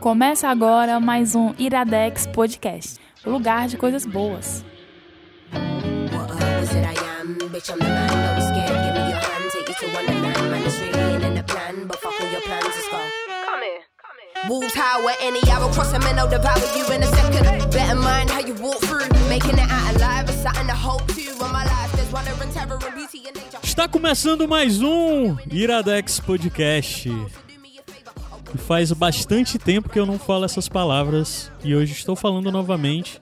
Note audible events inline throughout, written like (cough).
Começa agora mais um Iradex Podcast, o lugar de coisas boas. At any hour, cross them and I'll devour you in a second. Better mind how you walk through, making it out alive. It's something to hope to. On my life, there's wonder and terror and beauty and nature. Está começando mais um Iradex Podcast. E faz bastante tempo que eu não falo essas palavras e hoje estou falando novamente.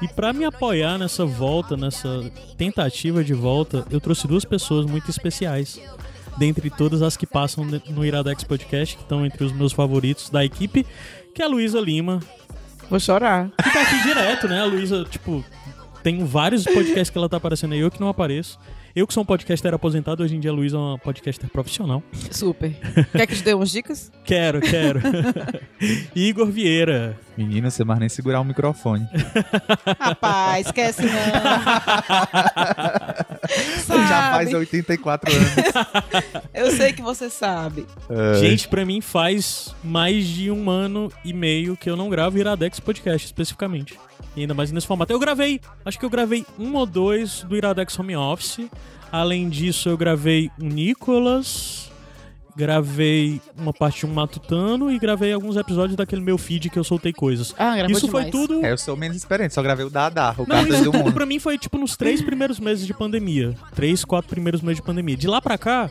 E para me apoiar nessa volta, nessa tentativa de volta, eu trouxe duas pessoas muito especiais. Dentre todas as que passam no Iradex Podcast, que estão entre os meus favoritos da equipe, que é a Luísa Lima, Vou chorar. que tá aqui direto, né? A Luísa, tipo, tem vários podcasts que ela tá aparecendo aí, eu que não apareço. Eu que sou um podcaster aposentado, hoje em dia a Luísa é uma podcaster profissional. Super. (laughs) Quer que te dê umas dicas? Quero, quero. (laughs) Igor Vieira. Menina, você mais nem segurar o microfone. (laughs) Rapaz, esquece não. Já faz sabe. 84 anos. Eu sei que você sabe. É, Gente, pra mim faz mais de um ano e meio que eu não gravo Iradex Podcast, especificamente. E ainda mais nesse formato. Eu gravei, acho que eu gravei um ou dois do Iradex Home Office. Além disso, eu gravei um Nicolas, gravei uma parte de um Matutano e gravei alguns episódios daquele meu feed que eu soltei coisas. Ah, gravou Isso foi demais. tudo. é, eu sou menos experiente, só gravei o Dada, o Não, Cartas isso do tudo Mundo. pra mim foi tipo nos três primeiros meses de pandemia. Três, quatro primeiros meses de pandemia. De lá pra cá,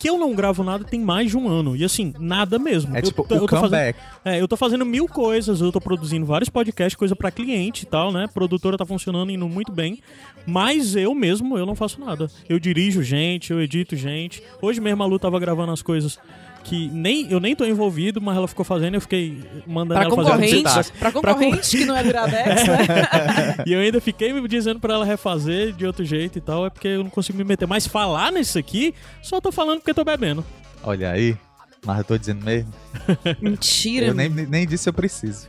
que eu não gravo nada tem mais de um ano. E assim, nada mesmo. É Eu tipo tô- o eu tô fazendo- comeback. é, eu tô fazendo mil coisas, eu tô produzindo vários podcasts, coisa pra cliente e tal, né? Produtora tá funcionando, indo muito bem. Mas eu mesmo, eu não faço nada. Eu dirijo gente, eu edito gente. Hoje mesmo a Lu tava gravando as coisas que nem eu nem tô envolvido, mas ela ficou fazendo, eu fiquei mandando Pra ela fazer pra concorrente que não é do Iradex, né? (laughs) e eu ainda fiquei me dizendo pra ela refazer de outro jeito e tal, é porque eu não consigo me meter. Mas falar nisso aqui, só tô falando porque tô bebendo. Olha aí, mas eu tô dizendo mesmo. Mentira. Eu nem, nem disse eu preciso.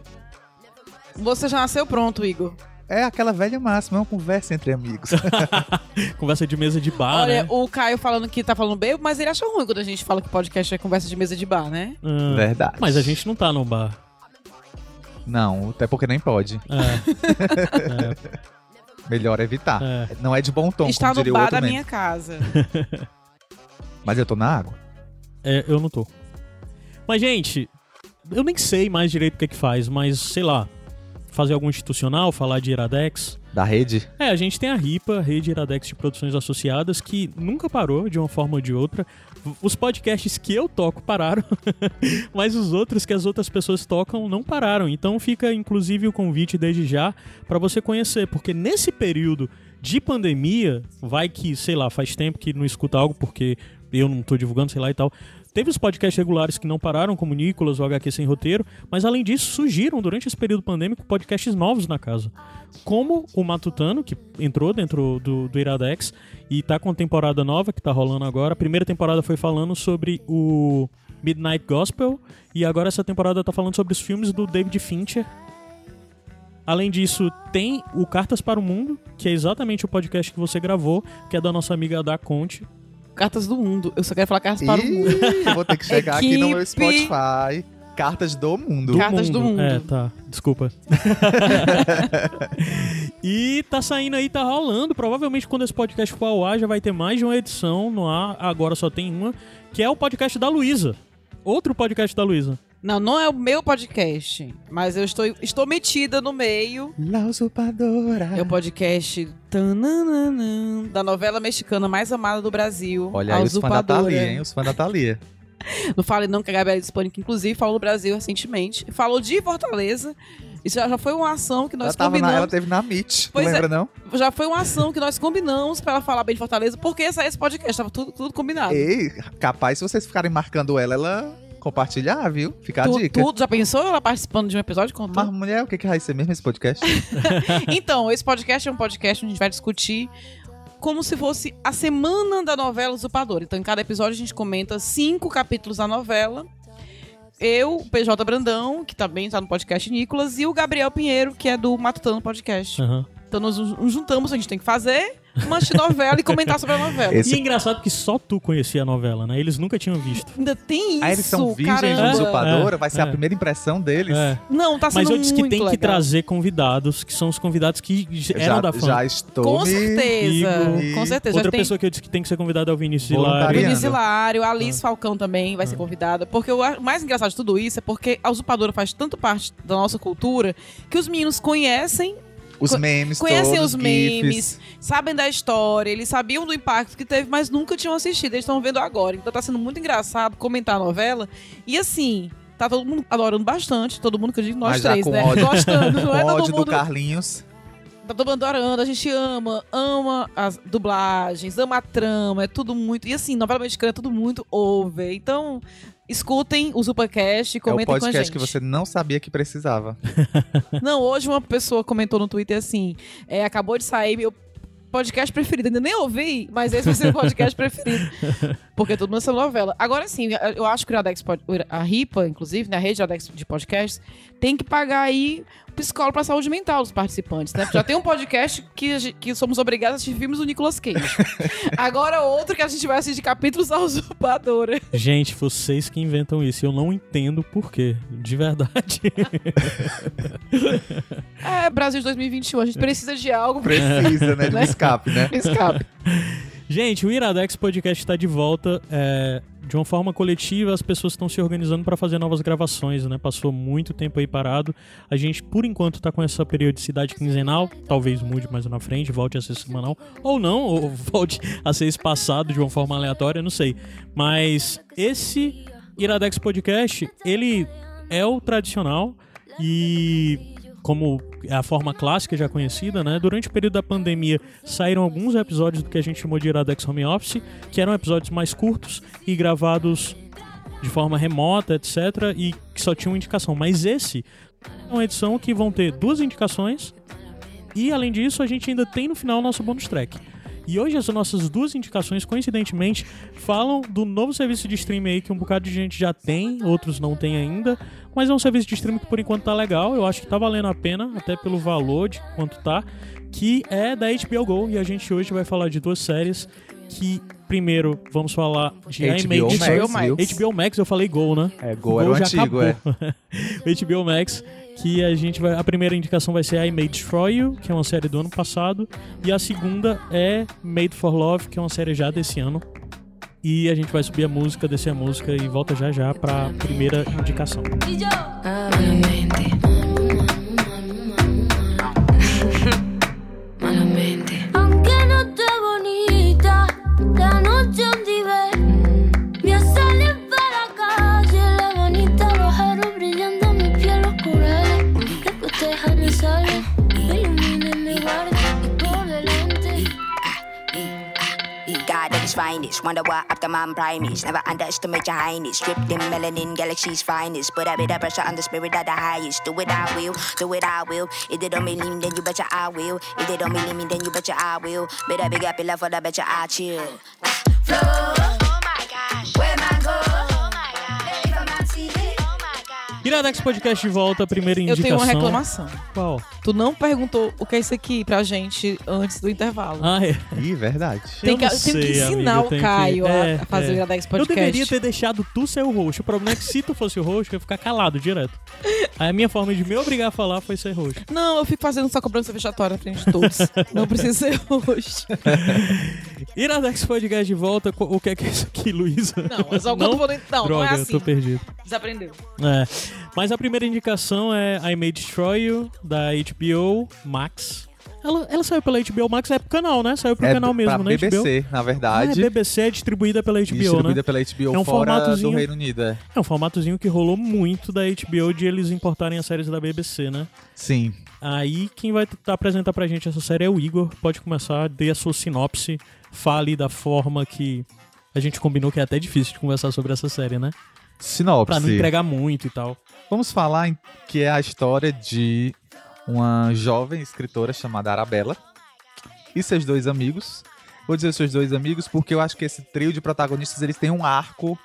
Você já nasceu pronto, Igor. É aquela velha máxima, é uma conversa entre amigos. (laughs) Conversa de mesa de bar, Olha, né? o Caio falando que tá falando bem, mas ele acha ruim quando a gente fala que podcast é conversa de mesa de bar, né? Ah, Verdade. mas a gente não tá no bar. Não, até porque nem pode. É, (laughs) Melhor evitar. é. Não é de bom tom, Está como no bar outro da meme. minha casa. (laughs) Mas eu tô na água. É, eu não tô. Mas, gente, eu nem sei mais direito o que é que faz, mas sei lá, fazer algum institucional, falar de Iradex. Da rede? É, a gente tem a RIPA, Rede Iradex de Produções Associadas, que nunca parou de uma forma ou de outra. Os podcasts que eu toco pararam, (laughs) mas os outros que as outras pessoas tocam não pararam. Então fica inclusive o convite desde já para você conhecer, porque nesse período de pandemia, vai que, sei lá, faz tempo que não escuta algo porque eu não tô divulgando, sei lá e tal. Teve os podcasts regulares que não pararam, como Nicolas, o HQ Sem Roteiro, mas além disso surgiram durante esse período pandêmico podcasts novos na casa. Como o Matutano, que entrou dentro do, do Iradex e tá com temporada nova que tá rolando agora. A primeira temporada foi falando sobre o Midnight Gospel e agora essa temporada tá falando sobre os filmes do David Fincher. Além disso, tem o Cartas para o Mundo, que é exatamente o podcast que você gravou, que é da nossa amiga da Conte. Cartas do mundo. Eu só quero falar cartas para o mundo. Eu vou ter que chegar aqui no meu. Spotify. Cartas do mundo. Cartas do mundo. É, tá. Desculpa. (laughs) e tá saindo aí, tá rolando. Provavelmente quando esse podcast for ao ar, já vai ter mais de uma edição no ar. Agora só tem uma, que é o podcast da Luísa. Outro podcast da Luísa. Não, não é o meu podcast, mas eu estou, estou metida no meio. La usurpadora. É o podcast tananana, da novela mexicana mais amada do Brasil. Olha A aí os fãs da. Thalia, hein? Os fãs da Thalia. (laughs) Não fale não que a Gabriela que inclusive falou no Brasil recentemente. Falou de Fortaleza. Isso já já foi uma ação que Ela, nós tava na, ela combinamos. teve na Meet. Tu Pois é. lembra, não? Já foi uma ação que nós combinamos pra ela falar bem de Fortaleza, porque sair esse podcast. Tava tudo, tudo combinado. Ei, capaz, se vocês ficarem marcando ela, ela compartilhar, viu? Fica a Tu, dica. tu já pensou ela participando de um episódio? Contou? Mas, mulher, o que, que vai ser mesmo esse podcast? (laughs) Então, esse podcast é um podcast onde a gente vai discutir como se fosse a semana da novela Usurpador. Então, em cada episódio a gente comenta cinco capítulos da novela. Eu, o PJ Brandão, que também está no podcast Nicolas, e o Gabriel Pinheiro, que é do Matutano Podcast. Aham. Então nós nos juntamos, a gente tem que fazer. (laughs) uma novela e comentar sobre a novela. Esse- E é engraçado que só tu conhecia a novela, né? Eles nunca tinham visto. Ainda tem isso, Aí eles são virgens caramba. de usurpadora, vai ser É. a primeira impressão deles. É. Não, tá sendo Mas eu disse que tem que legal. trazer convidados, que são os convidados que eram Já, da fã. já estou Com certeza, Igor. com certeza. Outra Já tem pessoa que eu disse que tem que ser convidada é o Vinícius. Hilário. Vinícius Hilário, a Ah. Alice Falcão também vai ser convidada. Porque o a- mais engraçado de tudo isso é porque a usurpadora faz tanto parte da nossa cultura que os meninos conhecem Os memes conhecem todos, os memes, gifs. sabem da história, eles sabiam do impacto que teve, mas nunca tinham assistido. Eles estão vendo agora. Então tá sendo muito engraçado comentar a novela. E assim, tá todo mundo adorando bastante. Todo mundo que eu digo, nós Mas três, né? ódio. Gostando. Não é todo ódio do mundo. Carlinhos. Tá todo mundo adorando, a gente ama, ama as dublagens, ama a trama, é tudo muito. E assim, novela mexicana é tudo muito over. Então, escutem o Supercast e É o comentem com a podcast gente. que você não sabia que precisava. (laughs) Não, hoje uma pessoa comentou no Twitter assim: é, acabou de sair meu podcast preferido. Ainda nem ouvi, mas esse vai ser o podcast preferido. (laughs) Porque tudo nessa novela. Agora sim, eu acho que o Iradex, a RIPA, inclusive, né, a rede Iradex de podcasts, tem que pagar aí psicólogo pra saúde mental dos participantes, né? Porque Já tem um podcast que, que somos obrigados a assistir filmes do Nicolas Cage. (laughs) Agora outro que a gente vai assistir capítulos da usurpadora. Gente, vocês que inventam isso. Eu não entendo por quê. De verdade. (laughs) É, Brasil de 2021, a gente precisa de algo Precisa, né? De (laughs) Né? escape, né? escape. Gente, o Iradex Podcast está de volta. é, de uma forma coletiva, as pessoas estão se organizando para fazer novas gravações, né? Passou muito tempo aí parado. A gente, por enquanto, está com essa periodicidade quinzenal. Talvez mude mais na frente, volte a ser semanal. Ou não, ou (laughs) volte a ser espaçado de uma forma aleatória, não sei. Mas esse Iradex Podcast, ele é o tradicional e como a forma clássica já conhecida, né? Durante o período da pandemia saíram alguns episódios do que a gente chamou de Iradex Home Office, que eram episódios mais curtos e gravados de forma remota, etc, e que só tinham indicação. Mas esse é uma edição que vão ter duas indicações e além disso a gente ainda tem no final o nosso bonus track. E hoje as nossas duas indicações, coincidentemente, falam do novo serviço de streaming aí que um bocado de gente já tem, outros não tem ainda, mas é um serviço de streaming que por enquanto tá legal, eu acho que tá valendo a pena, até pelo valor de quanto tá, que é da HBO Go, e a gente hoje vai falar de duas séries que, primeiro, vamos falar de HBO Max, Max. viu? HBO Max, eu falei Go, né? É, Go era o antigo, é. (laughs) acabou. o HBO Max, que a gente vai. A primeira indicação vai ser I May Destroy You, que é uma série do ano passado. E a segunda é Made for Love, que é uma série já desse ano. E a gente vai subir a música, descer a música e volta já já pra primeira indicação. Wonder what Optimum Prime is. Never underestimate your highness. Stripped in melanin, galaxy's finest. Put a bit of pressure on the spirit of the highest. Do it, I will. Do it, I will. If they don't believe me, then you betcha I will. If they don't believe me, then you betcha I will. Better big up love for the betcha I chill. Flow. Iradex Podcast de volta, primeira Eu indicação. tenho uma reclamação. Qual? Tu não perguntou o que é isso aqui pra gente antes do intervalo. Ah, é. Ih, verdade. Tem Eu que- não tem que sei, ensinar amigo, o tem Caio a- É, a fazer o Iradex Eu Podcast. deveria ter deixado tu ser o host. O problema é que se tu fosse o host, eu ia ficar calado direto. Aí a minha forma de me obrigar a falar foi ser host. Não, eu fico fazendo só cobrança vexatória na frente de todos. (laughs) não precisa ser hoje. (laughs) Iradex Podcast de volta. O que é que é isso aqui, Luísa? Não, mas algum não, não, não Droga, é eu assim. tô perdido. Desaprendeu. É. Mas a primeira indicação é I May Destroy You, da HBO Max. Ela, ela saiu pela HBO Max, é pro canal, né? Saiu pro é canal mesmo, né? BBC, na HBO. Ah, verdade. é BBC, é distribuída pela HBO, distribuída né? pela HBO É um fora formatozinho- do Reino Unido. é. É um formatozinho que rolou muito da HBO de eles importarem as séries da BBC, né? Sim. Aí quem vai apresentar pra gente essa série é o Igor. Pode começar, dê a sua sinopse, fale da forma que a gente combinou que é até difícil de conversar sobre essa série, né? Sinopse. Pra não entregar muito e tal. Vamos falar em- que é a história de uma jovem escritora chamada Arabella e seus dois amigos. Vou dizer seus dois amigos porque eu acho que esse trio de protagonistas eles têm um arco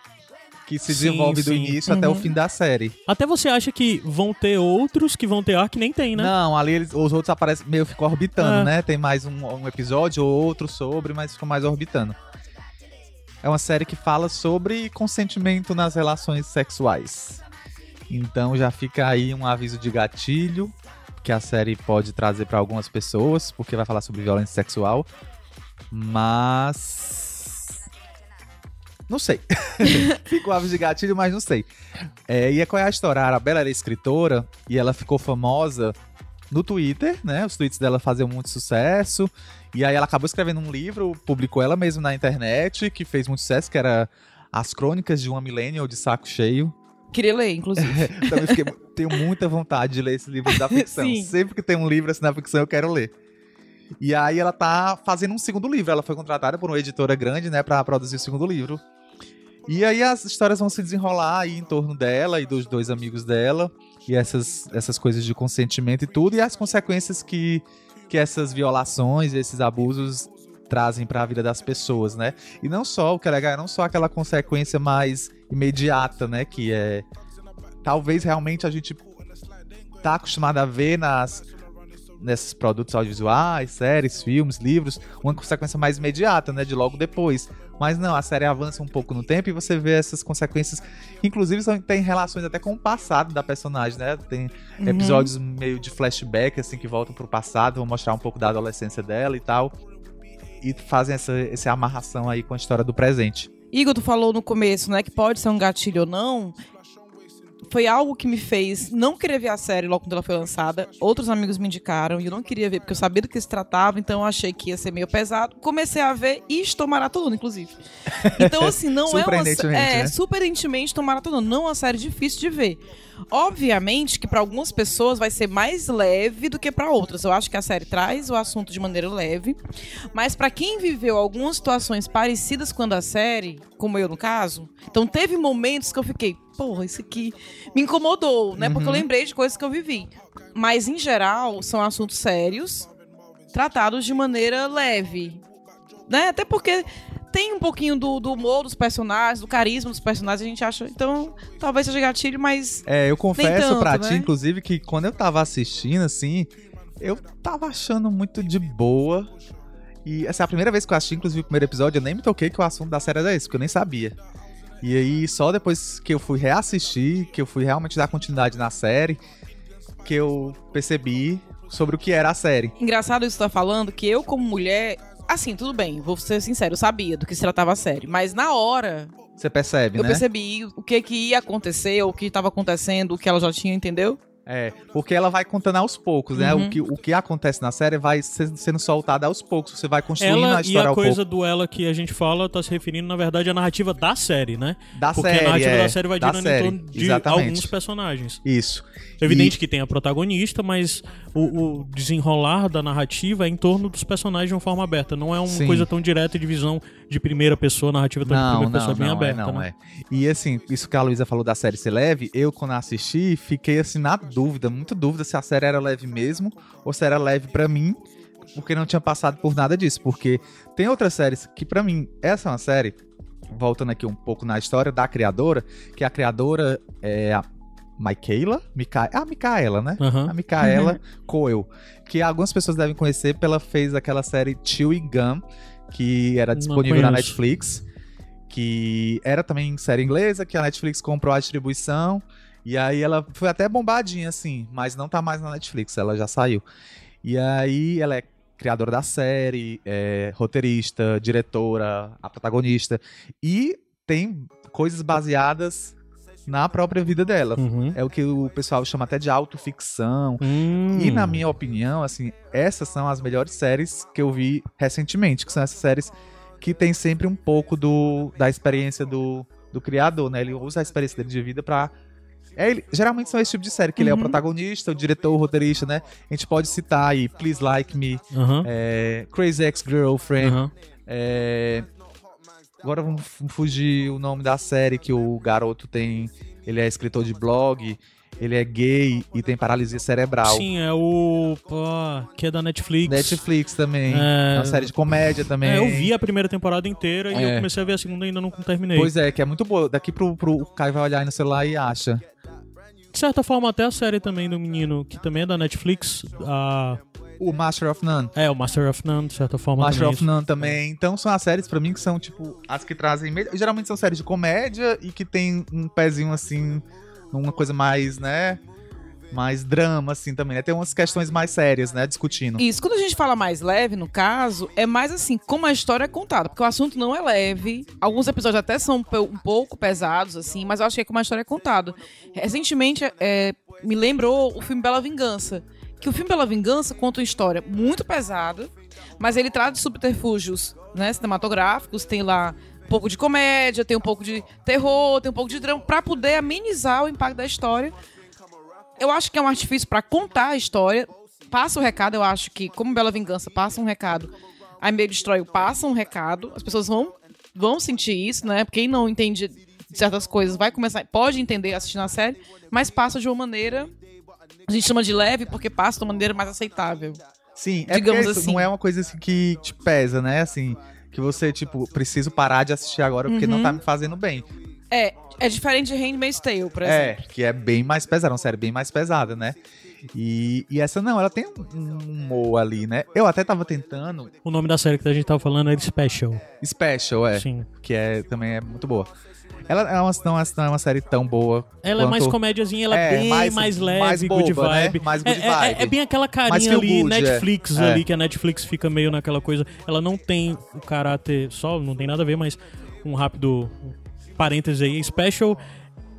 que se Sim, desenvolve do sim. início até o Uhum. fim da série. Até você acha que vão ter outros que vão ter ar que nem tem, né? Não, ali eles- os outros aparecem meio ficam orbitando, É. né? Tem mais um, um episódio ou outro sobre, mas ficam mais orbitando. É uma série que fala sobre consentimento nas relações sexuais. Então já fica aí um aviso de gatilho que a série pode trazer pra algumas pessoas, porque vai falar sobre violência sexual. Mas não sei. (laughs) Fica o aviso de gatilho, mas não sei. É, e qual é a história? A Arabella era escritora e ela ficou famosa no Twitter, né? Os tweets dela faziam muito sucesso. E aí ela acabou escrevendo um livro, publicou ela mesma na internet, que fez muito sucesso, que era As Crônicas de uma Millennial de Saco Cheio. Queria ler, inclusive. (laughs) Também fiquei, tenho muita vontade de ler esse livro da ficção. (laughs) Sim. Sempre que tem um livro assim na ficção, eu quero ler. E aí ela tá fazendo um segundo livro. Ela foi contratada por uma editora grande, né, pra produzir o segundo livro. E aí as histórias vão se desenrolar aí em torno dela e dos dois amigos dela. E essas, essas coisas de consentimento e tudo. E as consequências que, que essas violações esses abusos trazem pra vida das pessoas, né? E não só, o que é legal, não só aquela consequência mais imediata, né? Que é. Talvez realmente a gente tá acostumado a ver nas nesses produtos audiovisuais, séries, filmes, livros, uma consequência mais imediata, né, de logo depois. Mas não, a série avança um pouco no tempo e você vê essas consequências, inclusive são, tem relações até com o passado da personagem, né? Tem Uhum. episódios meio de flashback assim que voltam pro passado, vão mostrar um pouco da adolescência dela e tal. E fazem essa, essa amarração aí com a história do presente. Igor, tu falou no começo, né, que pode ser um gatilho ou não. Foi algo que me fez não querer ver a série logo quando ela foi lançada. Outros amigos me indicaram e eu não queria ver porque eu sabia do que se tratava, então eu achei que ia ser meio pesado. Comecei a ver e estou maratonando, inclusive. Então, (laughs) assim, não é uma. É, né? surpreendentemente estou maratonando. Não é uma série difícil de ver. Obviamente que para algumas pessoas vai ser mais leve do que para outras. Eu acho que a série traz o assunto de maneira leve, mas para quem viveu algumas situações parecidas com a da série, como eu no caso, então teve momentos que eu fiquei, porra, isso aqui me incomodou, né? Porque eu Uhum. lembrei de coisas que eu vivi. Mas em geral são assuntos sérios, tratados de maneira leve, né? Até porque tem um pouquinho do, do humor dos personagens, do carisma dos personagens, a gente acha. Então, talvez seja gatilho, mas É, eu confesso tanto, pra ti, né? inclusive, que quando eu tava assistindo, assim, eu tava achando muito de boa. E essa é a primeira vez que eu assisti, inclusive, o primeiro episódio, eu nem me toquei que o assunto da série era esse, porque eu nem sabia. E aí, só depois que eu fui reassistir, que eu fui realmente dar continuidade na série, que eu percebi sobre o que era a série. Engraçado isso tá falando, que eu, como mulher. Assim, tudo bem, vou ser sincero, eu sabia do que se tratava a série. Mas na hora, Você percebe, eu né? percebi o que, que ia acontecer, o que estava acontecendo, o que ela já tinha, entendeu? É, porque ela vai contando aos poucos, né? Uhum. O, que, o que acontece na série vai sendo soltado aos poucos. Você vai construindo Ela a e história a ao coisa do ela que a gente fala tá se referindo, na verdade, à narrativa da série, né? pouco. Da Porque série, a narrativa é, da série vai da girando série, em torno de exatamente. alguns personagens. Isso. É evidente que tem a protagonista, mas o, o desenrolar da narrativa é em torno dos personagens de uma forma aberta. Não é uma Sim. coisa tão direta de visão de primeira pessoa, narrativa tão de Não, primeira não, pessoa é bem não, é, aberta, não né? é. E assim, isso que a Luísa falou da série ser leve, eu quando assisti, fiquei assim na dúvida, muito dúvida se a série era leve mesmo ou se era leve pra mim, porque não tinha passado por nada disso, porque tem outras séries que pra mim, essa é uma série, voltando aqui um pouco na história da criadora, que a criadora é a Michaela, Mica... a Micaela, né? Aham. A Micaela (laughs) Coel, que algumas pessoas devem conhecer pela fez aquela série Chewing Gum, que era disponível na. Netflix, que era também série inglesa, que a Netflix comprou a distribuição, e aí ela foi até bombadinha, assim, mas não tá mais na Netflix, ela já saiu. E aí ela é criadora da série, é roteirista, diretora, a protagonista, e tem coisas baseadas na própria vida dela. Uhum. É o que o pessoal chama até de autoficção. Hum. E na minha opinião, assim, essas são as melhores séries que eu vi recentemente, que são essas séries que tem sempre um pouco do, da experiência do, do criador, né? Ele usa a experiência dele de vida pra. É, ele- geralmente são esse tipo de série, que ele é o Uhum. protagonista, o diretor, o roteirista, né? A gente pode citar aí Please Like Me, Aham. é, Crazy Ex-Girlfriend, Aham. é, Agora vamos fu- fugir o nome da série que o garoto tem. Ele é escritor de blog ele é gay e tem paralisia cerebral. Sim, é o. pô, que é da Netflix. Netflix também. É. É uma série de comédia também. É, eu vi a primeira temporada inteira e É. eu comecei a ver a segunda e ainda não terminei. Pois é, que é muito boa. Daqui pro, pro o Caio vai olhar aí no celular e acha. De certa forma, até a série também do menino, que também é da Netflix, a... O Master of None. é, o Master of None, de certa forma Master também. of None também. Então são as séries pra mim que são, tipo, as que trazem. me- Geralmente são séries de comédia e que tem um pezinho assim, uma coisa mais, né? Mais drama, assim, também, né? Tem umas questões mais sérias, né? Discutindo. Isso, quando a gente fala mais leve, no caso, é mais assim, como a história é contada. Porque o assunto não é leve. Alguns episódios até são um pouco pesados, assim, mas eu acho que é como a história é contada. Recentemente, é, me lembrou o filme Bela Vingança. Que o filme Bela Vingança conta uma história muito pesada, mas ele traz subterfúgios né, cinematográficos, tem lá um pouco de comédia, tem um pouco de terror, tem um pouco de drama, pra poder amenizar o impacto da história. Eu acho que é um artifício pra contar a história, passa o recado, eu acho que, como Bela Vingança passa um recado, a Meio Destrói passa um recado, as pessoas vão, vão sentir isso, né? Quem não entende certas coisas vai começar, pode entender assistindo a série, mas passa de uma maneira. A gente chama de leve porque passa de uma maneira mais aceitável. Sim, é Digamos assim. não é uma coisa assim que te pesa, né? Assim, que você, tipo, preciso parar de assistir agora porque não Uhum. tá me fazendo bem. É, é diferente de Handmaid's Tale, por É, exemplo. que é bem mais pesada, uma série bem mais pesada, né? E, e essa não, ela tem um um humor ali, né? Eu até tava tentando. O nome da série que a gente tava falando era Special. Special, é. Sim. Que é, também é muito boa. Ela é uma, não, é- é uma série tão boa. Ela é mais quanto- comédiazinha, ela é, É, bem mais- mais, leve, mais good boba, né? vibe. Mais good É- é- é- vibe. É, bem aquela carinha ali, good, é. Netflix É. ali, que a Netflix fica meio naquela coisa. Ela não tem o caráter, só, não tem nada a ver, mas um rápido parêntese aí. Special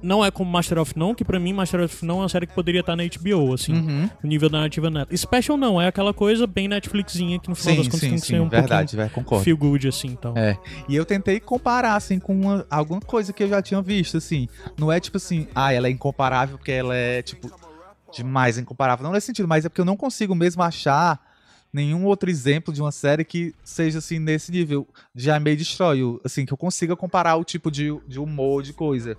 não é como Master of None, que pra mim Master of None é uma série que poderia estar na HBO, assim, Uhum. o nível da narrativa nela. Special não, é aquela coisa bem Netflixinha, que no final Sim, das contas sim, tem que sim, ser um verdade, pouquinho concordo. feel good, assim, então. É. E eu tentei comparar, assim, com uma- alguma coisa que eu já tinha visto, assim. Não é tipo assim, ah, ela é incomparável porque ela é, tipo, demais incomparável. Não nesse sentido, mas é porque eu não consigo mesmo achar nenhum outro exemplo de uma série que seja, assim, nesse nível de I May Destroy. Assim, que eu consiga comparar o tipo de, de humor, de coisa.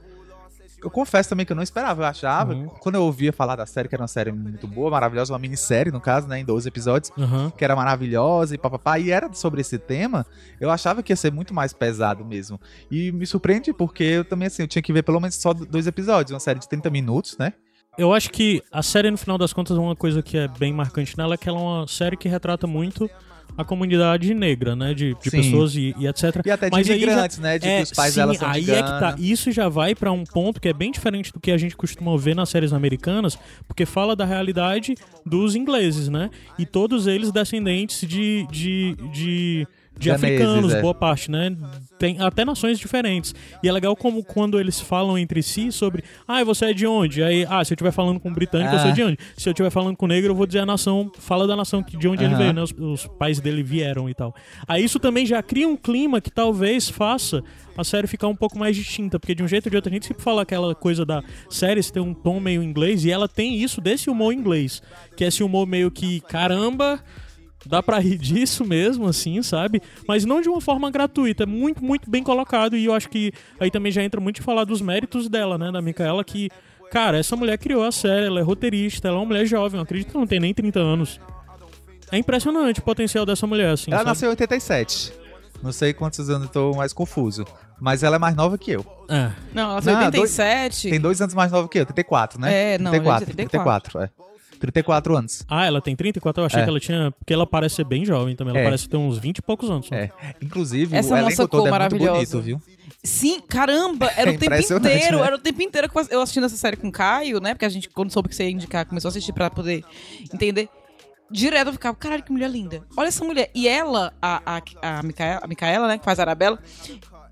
Eu confesso também que eu não esperava, eu achava, Uhum. quando eu ouvia falar da série, que era uma série muito boa, maravilhosa, uma minissérie, no caso, né, em 12 episódios, Aham. que era maravilhosa e papapá, e era sobre esse tema, eu achava que ia ser muito mais pesado mesmo. E me surpreende porque eu também, assim, eu tinha que ver pelo menos só dois episódios, uma série de 30 minutos, né? Eu acho que a série, no final das contas, uma coisa que é bem marcante nela é que ela é uma série que retrata muito a comunidade negra, né? De, de pessoas e, e etc. E até de Mas aí já- imigrantes, né? De É, que os pais sim, delas são aí de é que tá. Isso já vai pra um ponto que é bem diferente do que a gente costuma ver nas séries americanas, porque fala da realidade dos ingleses, né? E todos eles descendentes de, de, de, de Ganeses, africanos, é. boa parte, né? Tem até nações diferentes. E é legal como quando eles falam entre si sobre, ah, você é de onde? Aí, ah, se eu estiver falando com um britânico, eu sou Ah. de onde? Se eu estiver falando com negro, eu vou dizer a nação, fala da nação que- de onde ele veio, né? Os, os pais dele vieram e tal. Aí isso também já cria um clima que talvez faça a série ficar um pouco mais distinta, porque de um jeito ou de outro a gente sempre fala aquela coisa da série ter um tom meio inglês e ela tem isso desse humor inglês, que é esse humor meio que caramba, dá pra rir disso mesmo, assim, sabe? Mas não de uma forma gratuita, é muito, muito bem colocado e eu acho que aí também já entra muito de falar dos méritos dela, né, da Micaela, que, cara, essa mulher criou a série, ela é roteirista, ela é uma mulher jovem, eu acredito que não tem nem 30 anos. É impressionante o potencial dessa mulher, assim, Ela sabe? nasceu em 87. Não sei quantos anos eu tô mais confuso. Mas ela é mais nova que eu. É. Não, ela Não, tem 87. Tem dois anos mais nova que eu, 34, né? É, não, ela é 34, de 34, é. 34 anos. Ah, ela tem 34? Eu achei É. que ela tinha. Porque ela parece ser bem jovem também. Ela É. parece ter uns 20 e poucos anos. só. É. Inclusive, Essa o elenco todo cor é muito maravilhosa. bonito, viu? Sim, caramba, era o (laughs) tempo Impressionante, inteiro, né? era o tempo inteiro que eu assistindo essa série com o Caio, né? Porque a gente, quando soube que você ia indicar, começou a assistir pra poder entender. Direto eu ficava, caralho, que mulher linda. Olha essa mulher. E ela, a, a, a, Micaela, a Micaela, né, que faz a Arabella,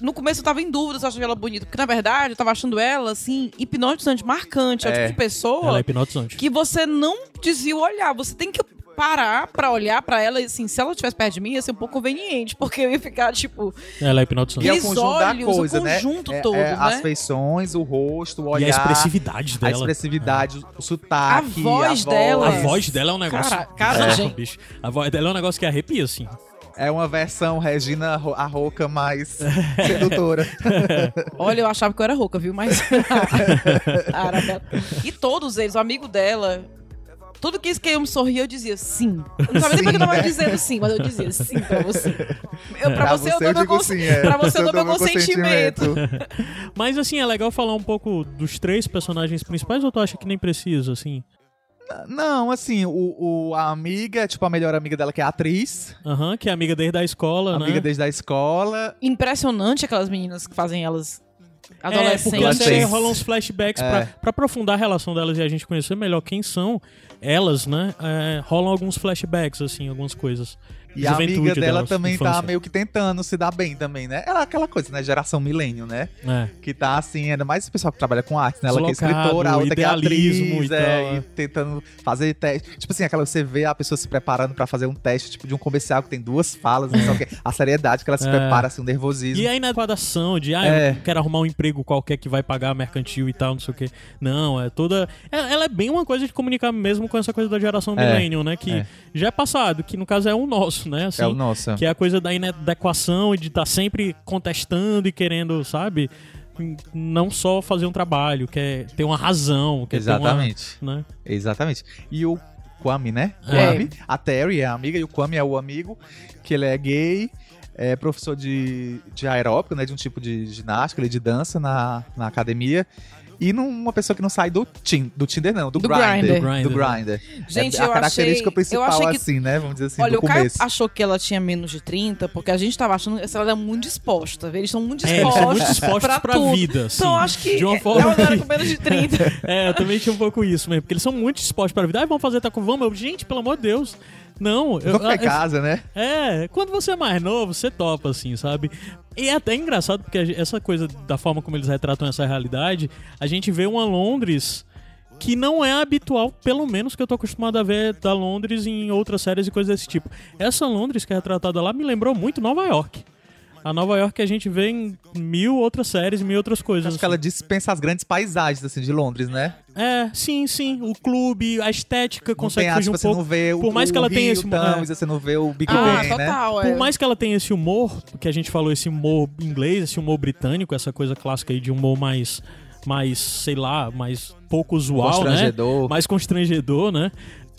no começo eu tava em dúvida se eu achava ela bonita. Porque, na verdade, eu tava achando ela, assim, hipnotizante, marcante. É, o É. tipo de pessoa Ela é hipnotizante. que você não desvia o olhar. Você tem que parar pra olhar pra ela e, assim, se ela estivesse perto de mim, ia ser um pouco conveniente. Porque eu ia ficar, tipo, Ela é E hipnotizante. é o conjunto da olhos, o coisa, né? conjunto É- todo, é né? As feições, o rosto, o E olhar. a expressividade a dela. expressividade, o sotaque, A voz a dela. A voz. voz dela é um negócio. Cara- cara, É, gente. A voz dela é um negócio que arrepia, assim. É uma versão Regina a Roca mais (laughs) sedutora. Olha, eu achava que eu era rouca, viu? Mas. (laughs) E todos eles, o amigo dela. Tudo que que eu me sorria, eu dizia sim. Eu não sabia nem porque eu tava dizendo sim, mas eu dizia sim pra você. Eu, pra, Pra você, eu você dou eu meu digo cons- sim, é. pra você eu dou meu dou meu consentimento. (laughs) Mas assim, é legal falar um pouco dos três personagens principais ou tu acha que nem precisa, assim? Não, assim, o, o- a amiga, tipo, a melhor amiga dela, que é a atriz. Aham, que é amiga desde a escola, né? Amiga desde a escola. Impressionante aquelas meninas que fazem elas É, porque adolescentes. até rolam uns flashbacks É. pra, pra aprofundar a relação delas e a gente conhecer melhor quem são elas, né? É, rolam alguns flashbacks, assim, algumas coisas. E a amiga dela delas, também tá infância. meio que tentando se dar bem também, né? Ela é aquela coisa, né? Geração milênio, né? É. Que tá assim, ainda mais esse pessoal que trabalha com arte, né? Ela que é Deslocado, escritora, a outra que é atriz, e é, tal, e é. tentando fazer teste. Tipo assim, aquela você vê a pessoa se preparando pra fazer um teste, tipo, de um comercial que tem duas falas, não sei o quê. A seriedade que ela se É. prepara, assim, o nervosismo. E aí na quadração de, ah, É. eu quero arrumar um emprego qualquer que vai pagar mercantil e tal, não sei o quê. Não, é toda. Ela, é bem uma coisa de comunicar mesmo com essa coisa da geração É, millennial, né? Que é. já é passado, que no caso é o nosso, né? Assim, É o nosso. Que é a coisa da inadequação e de estar sempre contestando e querendo, sabe? Não só fazer um trabalho, quer ter uma razão, quer Exatamente. ter uma. Né? Exatamente. E o Kwame, né? É. Kwame, a Terry é a amiga e o Kwame é o amigo, que ele é gay, é professor de, de aeróbico, né? De um tipo de ginástica, ele de dança na, na academia. E num- uma pessoa que não sai do, tin, do Tinder, não, do, Do Grindr. Grindr. Do Grindr. Gente, é a eu característica achei- principal, eu achei que- assim, né? Vamos dizer assim, Olha, do o Caio começo. achou que ela tinha menos de 30, porque a gente tava achando que ela era muito disposta. Eles são muito É, dispostos, eles são muito dispostos pra, pra, tudo. vida, assim. Então, eu acho que de uma é- forma ela não era com menos de 30. (laughs) É, eu também tinha um pouco isso mesmo, porque eles são muito dispostos pra vida. Ah, vamos fazer tá com vamos. Eu, gente, pelo amor de Deus. Não, eu, ficar em eu- casa, né? É, quando você é mais novo, você topa, assim, sabe? E é até engraçado, porque essa coisa da forma como eles retratam essa realidade, a gente vê uma Londres que não é habitual, pelo menos que eu tô acostumado a ver da Londres em outras séries e coisas desse tipo. Essa Londres que é retratada lá me lembrou muito Nova York. A Nova York que a gente vê em mil outras séries, mil outras coisas. Acho que ela dispensa as grandes paisagens, assim, de Londres, né? É, sim, sim. O clube, a estética Não consegue tem, fugir um você pouco. não vê o, por mais que o ela tenha Rio, esse- Thames, você não vê o Big Ah, Ben, né? total, é. Por mais que ela tenha esse humor, que a gente falou, esse humor inglês, esse humor britânico, essa coisa clássica aí de humor mais, mais sei lá, mais pouco usual, né? Constrangedor. Mais constrangedor, né?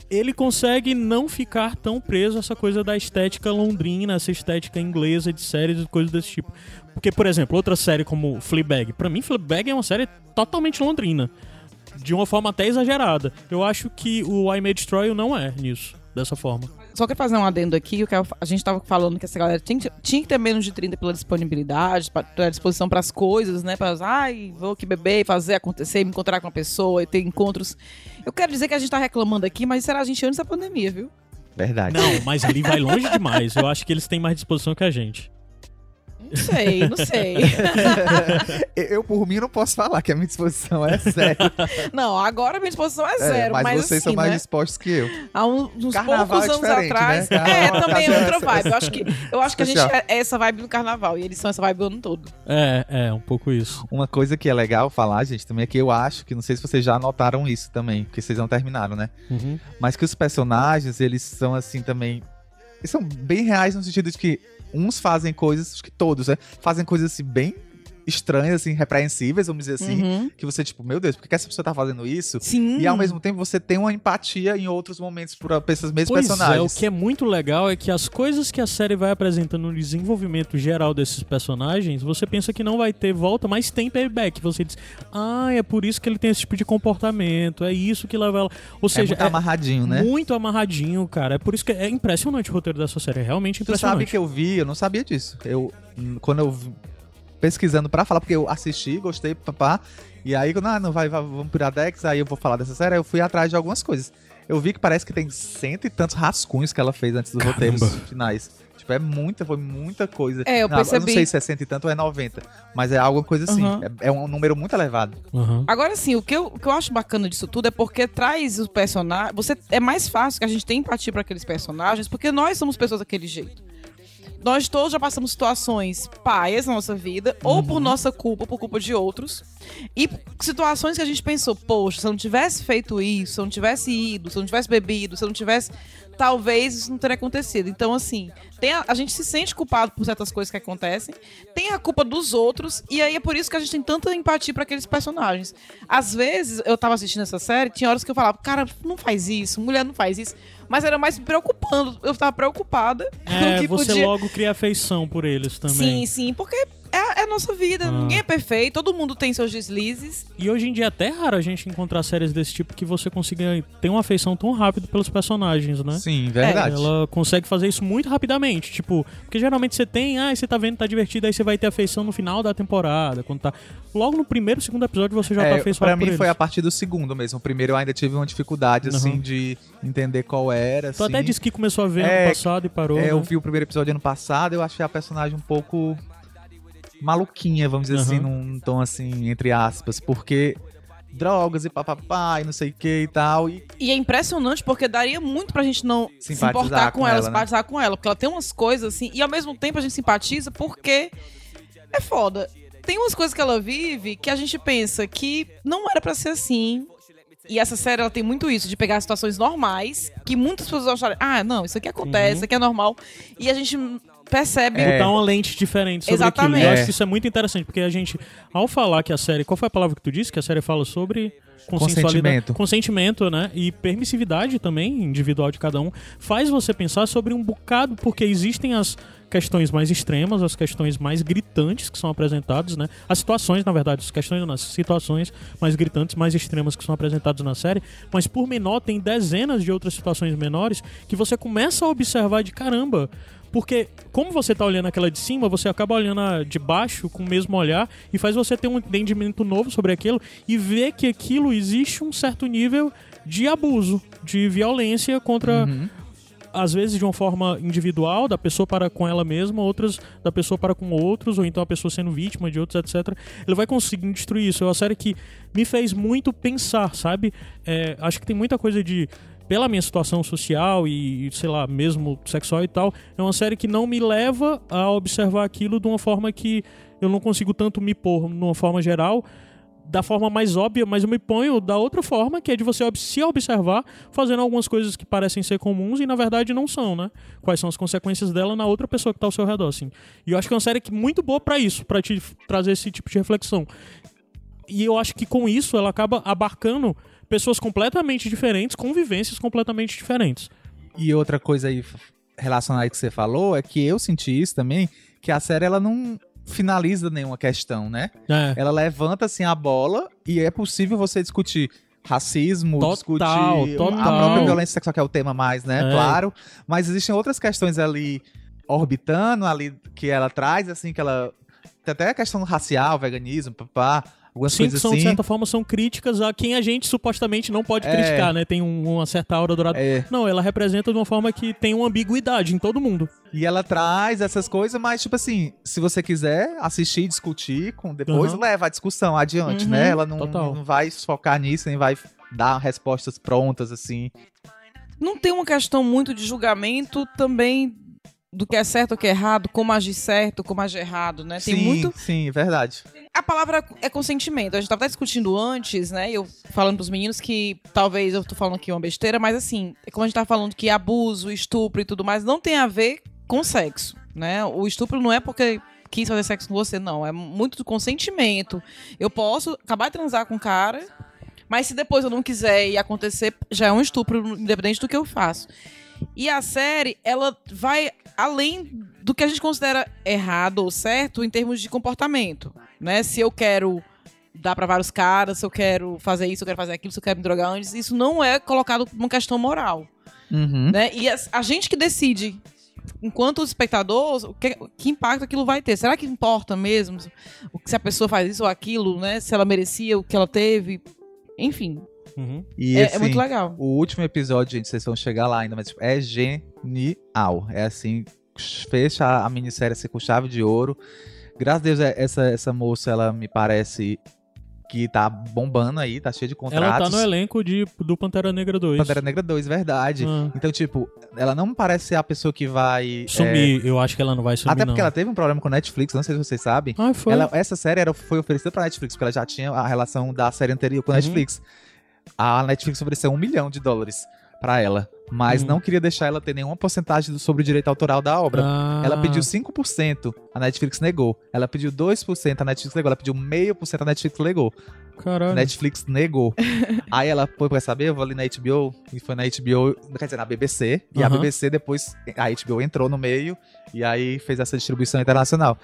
Ele consegue não ficar tão preso a essa coisa da estética londrina, essa estética inglesa de séries e coisas desse tipo. Porque, por exemplo, outra série como Fleabag. Pra mim, Fleabag é uma série totalmente londrina. De uma forma até exagerada. Eu acho que o I May Destroy não é nisso, dessa forma. Só quero fazer um adendo aqui, o que a gente tava falando que essa galera tinha, que- tinha que ter menos de 30 pela disponibilidade, pra- pela disposição pras coisas, né? Para ai, vou aqui beber, fazer acontecer, me encontrar com uma pessoa e ter encontros. Eu quero dizer que a gente tá reclamando aqui, mas será a gente antes da pandemia, viu? Verdade. Não, mas ali vai longe demais. Eu acho que eles têm mais disposição que a gente. Não sei, não sei. (laughs) Eu, por mim, não posso falar que a minha disposição é zero. (laughs) não, agora minha disposição é É, zero, mas, mas, vocês assim, são mais né? dispostos que eu. Há uns, uns Carnaval poucos é anos atrás. né? É, também é ocasião outra vibe. Eu acho que, eu acho que a gente é essa vibe do carnaval e eles são essa vibe o ano todo. É, é, um pouco isso. Uma coisa que é legal falar, gente, também é que eu acho que, não sei se vocês já notaram isso também, porque vocês não terminaram, né? Uhum. Mas que os personagens, eles são assim também. Eles são bem reais no sentido de que uns fazem coisas, acho que todos, né? Fazem coisas assim bem estranhas, assim, repreensíveis, vamos dizer assim. Uhum. Que você, tipo, meu Deus, por que essa pessoa tá fazendo isso? Sim. E ao mesmo tempo você tem uma empatia em outros momentos por pra esses mesmos Pois é, personagens. o que é muito legal é que as coisas que a série vai apresentando no desenvolvimento geral desses personagens, você pensa que não vai ter volta, mas tem payback. Você diz, ah, é por isso que ele tem esse tipo de comportamento, é isso que leva ela. Ou é seja, muito amarradinho, né? muito amarradinho, cara. É por isso que é impressionante o roteiro dessa série, é realmente impressionante. sabe que eu vi, eu não sabia disso. Eu, quando eu pesquisando pra falar, porque eu assisti, gostei, papá. E aí, quando, ah, não vai, vai vamos pro Iradex, aí eu vou falar dessa série, aí eu fui atrás de algumas coisas. Eu vi que parece que tem cento e tantos rascunhos que ela fez antes dos Caramba. roteiros finais. Tipo, é muita, foi muita coisa. É, eu não, não percebi. sei se é cento e tanto ou é 90, mas é alguma coisa assim. Uhum. É, é um número muito elevado. Uhum. Agora, assim, o que, eu, o que eu acho bacana disso tudo é porque traz o personagem. Você é mais fácil que a gente tenha empatia para aqueles personagens, porque nós somos pessoas daquele jeito. Nós todos já passamos situações paias na nossa vida, ou por nossa culpa, ou por culpa de outros. E situações que a gente pensou, poxa, se eu não tivesse feito isso, se eu não tivesse ido, se eu não tivesse bebido, se eu não tivesse. Talvez isso não teria acontecido. Então, assim, a, a gente se sente culpado por certas coisas que acontecem, tem a culpa dos outros, e aí é por isso que a gente tem tanta empatia para aqueles personagens. Às vezes, eu tava assistindo essa série, tinha horas que eu falava, cara, não faz isso, mulher não faz isso. Mas era mais preocupando. Eu tava preocupada É, que você podia. logo cria afeição por eles também. Sim, sim, porque é, é a nossa vida. Ah. Ninguém é perfeito, todo mundo tem seus deslizes. E hoje em dia é até raro a gente encontrar séries desse tipo que você consiga ter uma afeição tão rápido pelos personagens, né? Sim, verdade. Ela consegue fazer isso muito rapidamente. Tipo, porque geralmente você tem, ah, você tá vendo, tá divertido, aí você vai ter afeição no final da temporada. Quando tá. Logo no primeiro, segundo episódio você já tá É, afeiçoado pra por mim eles. foi a partir do segundo mesmo. O primeiro eu ainda tive uma dificuldade, assim, Uhum. de entender qual era. Tu assim. até disse que começou a ver É, ano passado e parou. É, né? eu vi o primeiro episódio ano passado, eu achei a personagem um pouco maluquinha, vamos dizer assim, Aham. num tom assim, entre aspas, porque drogas e papapá e não sei o que e tal. E E é impressionante porque daria muito pra gente não se importar com, com ela, ela, né? simpatizar com ela. Porque ela tem umas coisas assim, e ao mesmo tempo a gente simpatiza porque é foda. Tem umas coisas que ela vive que a gente pensa que não era pra ser assim. E essa série ela tem muito isso, de pegar situações normais, que muitas pessoas acham, ah, não, isso aqui acontece, Uhum. isso aqui é normal. E a gente percebe É. botar uma lente diferente sobre aquilo. Exatamente. E eu É. acho que isso é muito interessante, porque a gente, ao falar que a série. Qual foi a palavra que tu disse? Que a série fala sobre. Consentimento. Consentimento, né? E permissividade também, individual de cada um, faz você pensar sobre um bocado, porque existem as questões mais extremas, as questões mais gritantes que são apresentadas, né? As situações, na verdade, as questões, as situações mais gritantes, mais extremas que são apresentadas na série, mas por menor tem dezenas de outras situações menores que você começa a observar de caramba. Porque, como você tá olhando aquela de cima, você acaba olhando a de baixo com o mesmo olhar e faz você ter um entendimento novo sobre aquilo e ver que aquilo existe um certo nível de abuso, de violência contra às vezes de uma forma individual, da pessoa para com ela mesma, outras da pessoa para com outros, ou então a pessoa sendo vítima de outros, etc. Ele vai conseguindo destruir isso. É uma série que me fez muito pensar, sabe? É, acho que tem muita coisa de. Pela minha situação social e, sei lá, mesmo sexual e tal, é uma série que não me leva a observar aquilo de uma forma que eu não consigo tanto me pôr, numa forma geral, da forma mais óbvia, mas eu me ponho da outra forma, que é de você se observar fazendo algumas coisas que parecem ser comuns e na verdade não são, né? Quais são as consequências dela na outra pessoa que tá ao seu redor, assim. E eu acho que é uma série que muito boa pra isso, pra te trazer esse tipo de reflexão. E eu acho que com isso ela acaba abarcando pessoas completamente diferentes, com vivências completamente diferentes. E outra coisa aí relacionada que você falou é que eu senti isso também, que a série ela não finaliza nenhuma questão, né? É. Ela levanta assim a bola e é possível você discutir racismo, Total, discutir total. a própria violência sexual, que é o tema mais, né? É. Claro. Mas existem outras questões ali orbitando, ali que ela traz, assim, que ela. Tem até a questão racial, veganismo, papá, algumas Sim, coisas são, assim. de certa forma, são críticas a quem a gente supostamente não pode É. criticar, né? Tem um- uma certa aura dourada. É, Não, ela representa de uma forma que tem uma ambiguidade em todo mundo. e ela traz essas coisas, mas, tipo assim, se você quiser assistir, discutir, com depois Uhum. leva a discussão adiante, Uhum, né? Ela não, não vai focar nisso, nem vai dar respostas prontas, assim. Não tem uma questão muito de julgamento também do que é certo ou que é errado, como agir certo, como agir errado, né? Tem sim, muito. sim, verdade. A palavra é consentimento. A gente tava até discutindo antes, né? Eu falando pros meninos que talvez eu tô falando aqui uma besteira, mas assim, é como a gente tava falando que abuso, estupro e tudo mais não tem a ver com sexo, né? O estupro não é porque quis fazer sexo com você, não. É muito do consentimento. Eu posso acabar de transar com o cara, mas se depois eu não quiser e acontecer, já é um estupro, independente do que eu faço. E a série, ela vai além do que a gente considera errado ou certo em termos de comportamento, né? Se eu quero dar pra vários caras, se eu quero fazer isso, se eu quero fazer aquilo, se eu quero me drogar antes, isso não é colocado como uma questão moral, Uhum. né? E a, a gente que decide, enquanto espectador, o que, que impacto aquilo vai ter. Será que importa mesmo o que- se a pessoa faz isso ou aquilo, né? Se ela merecia o que ela teve, enfim, Uhum. E, é, é assim, muito legal. O último episódio, gente, vocês vão chegar lá ainda, mas tipo, é genial. É assim, fecha a minissérie assim, com chave de ouro. Graças a Deus, é- essa, essa moça, ela me parece que tá bombando aí, tá cheia de contratos. Ela tá no elenco de, do Pantera Negra 2. Pantera Negra 2, verdade. Ah. Então, tipo, ela não me parece ser a pessoa que vai. é, Sumir, eu acho que ela não vai sumir, Até porque não. ela teve um problema com Netflix, não sei se vocês sabem. Ah, foi. Ela- essa série era, foi oferecida pra Netflix, porque ela já tinha a relação da série anterior com a Uhum. Netflix. A Netflix ofereceu um milhão de dólares pra ela, mas Uhum. não queria deixar ela ter nenhuma porcentagem do- sobre o direito autoral da obra. Ah, Ela pediu 5%, a Netflix negou. Ela pediu 2%, a Netflix negou. Ela pediu meio por cento, a Netflix negou. Caralho. Netflix negou. (laughs) Aí ela foi pra saber, eu vou ali na HBO, e foi na HBO, quer dizer, na BBC, e a. BBC depois, a HBO entrou no meio, e aí fez essa distribuição internacional.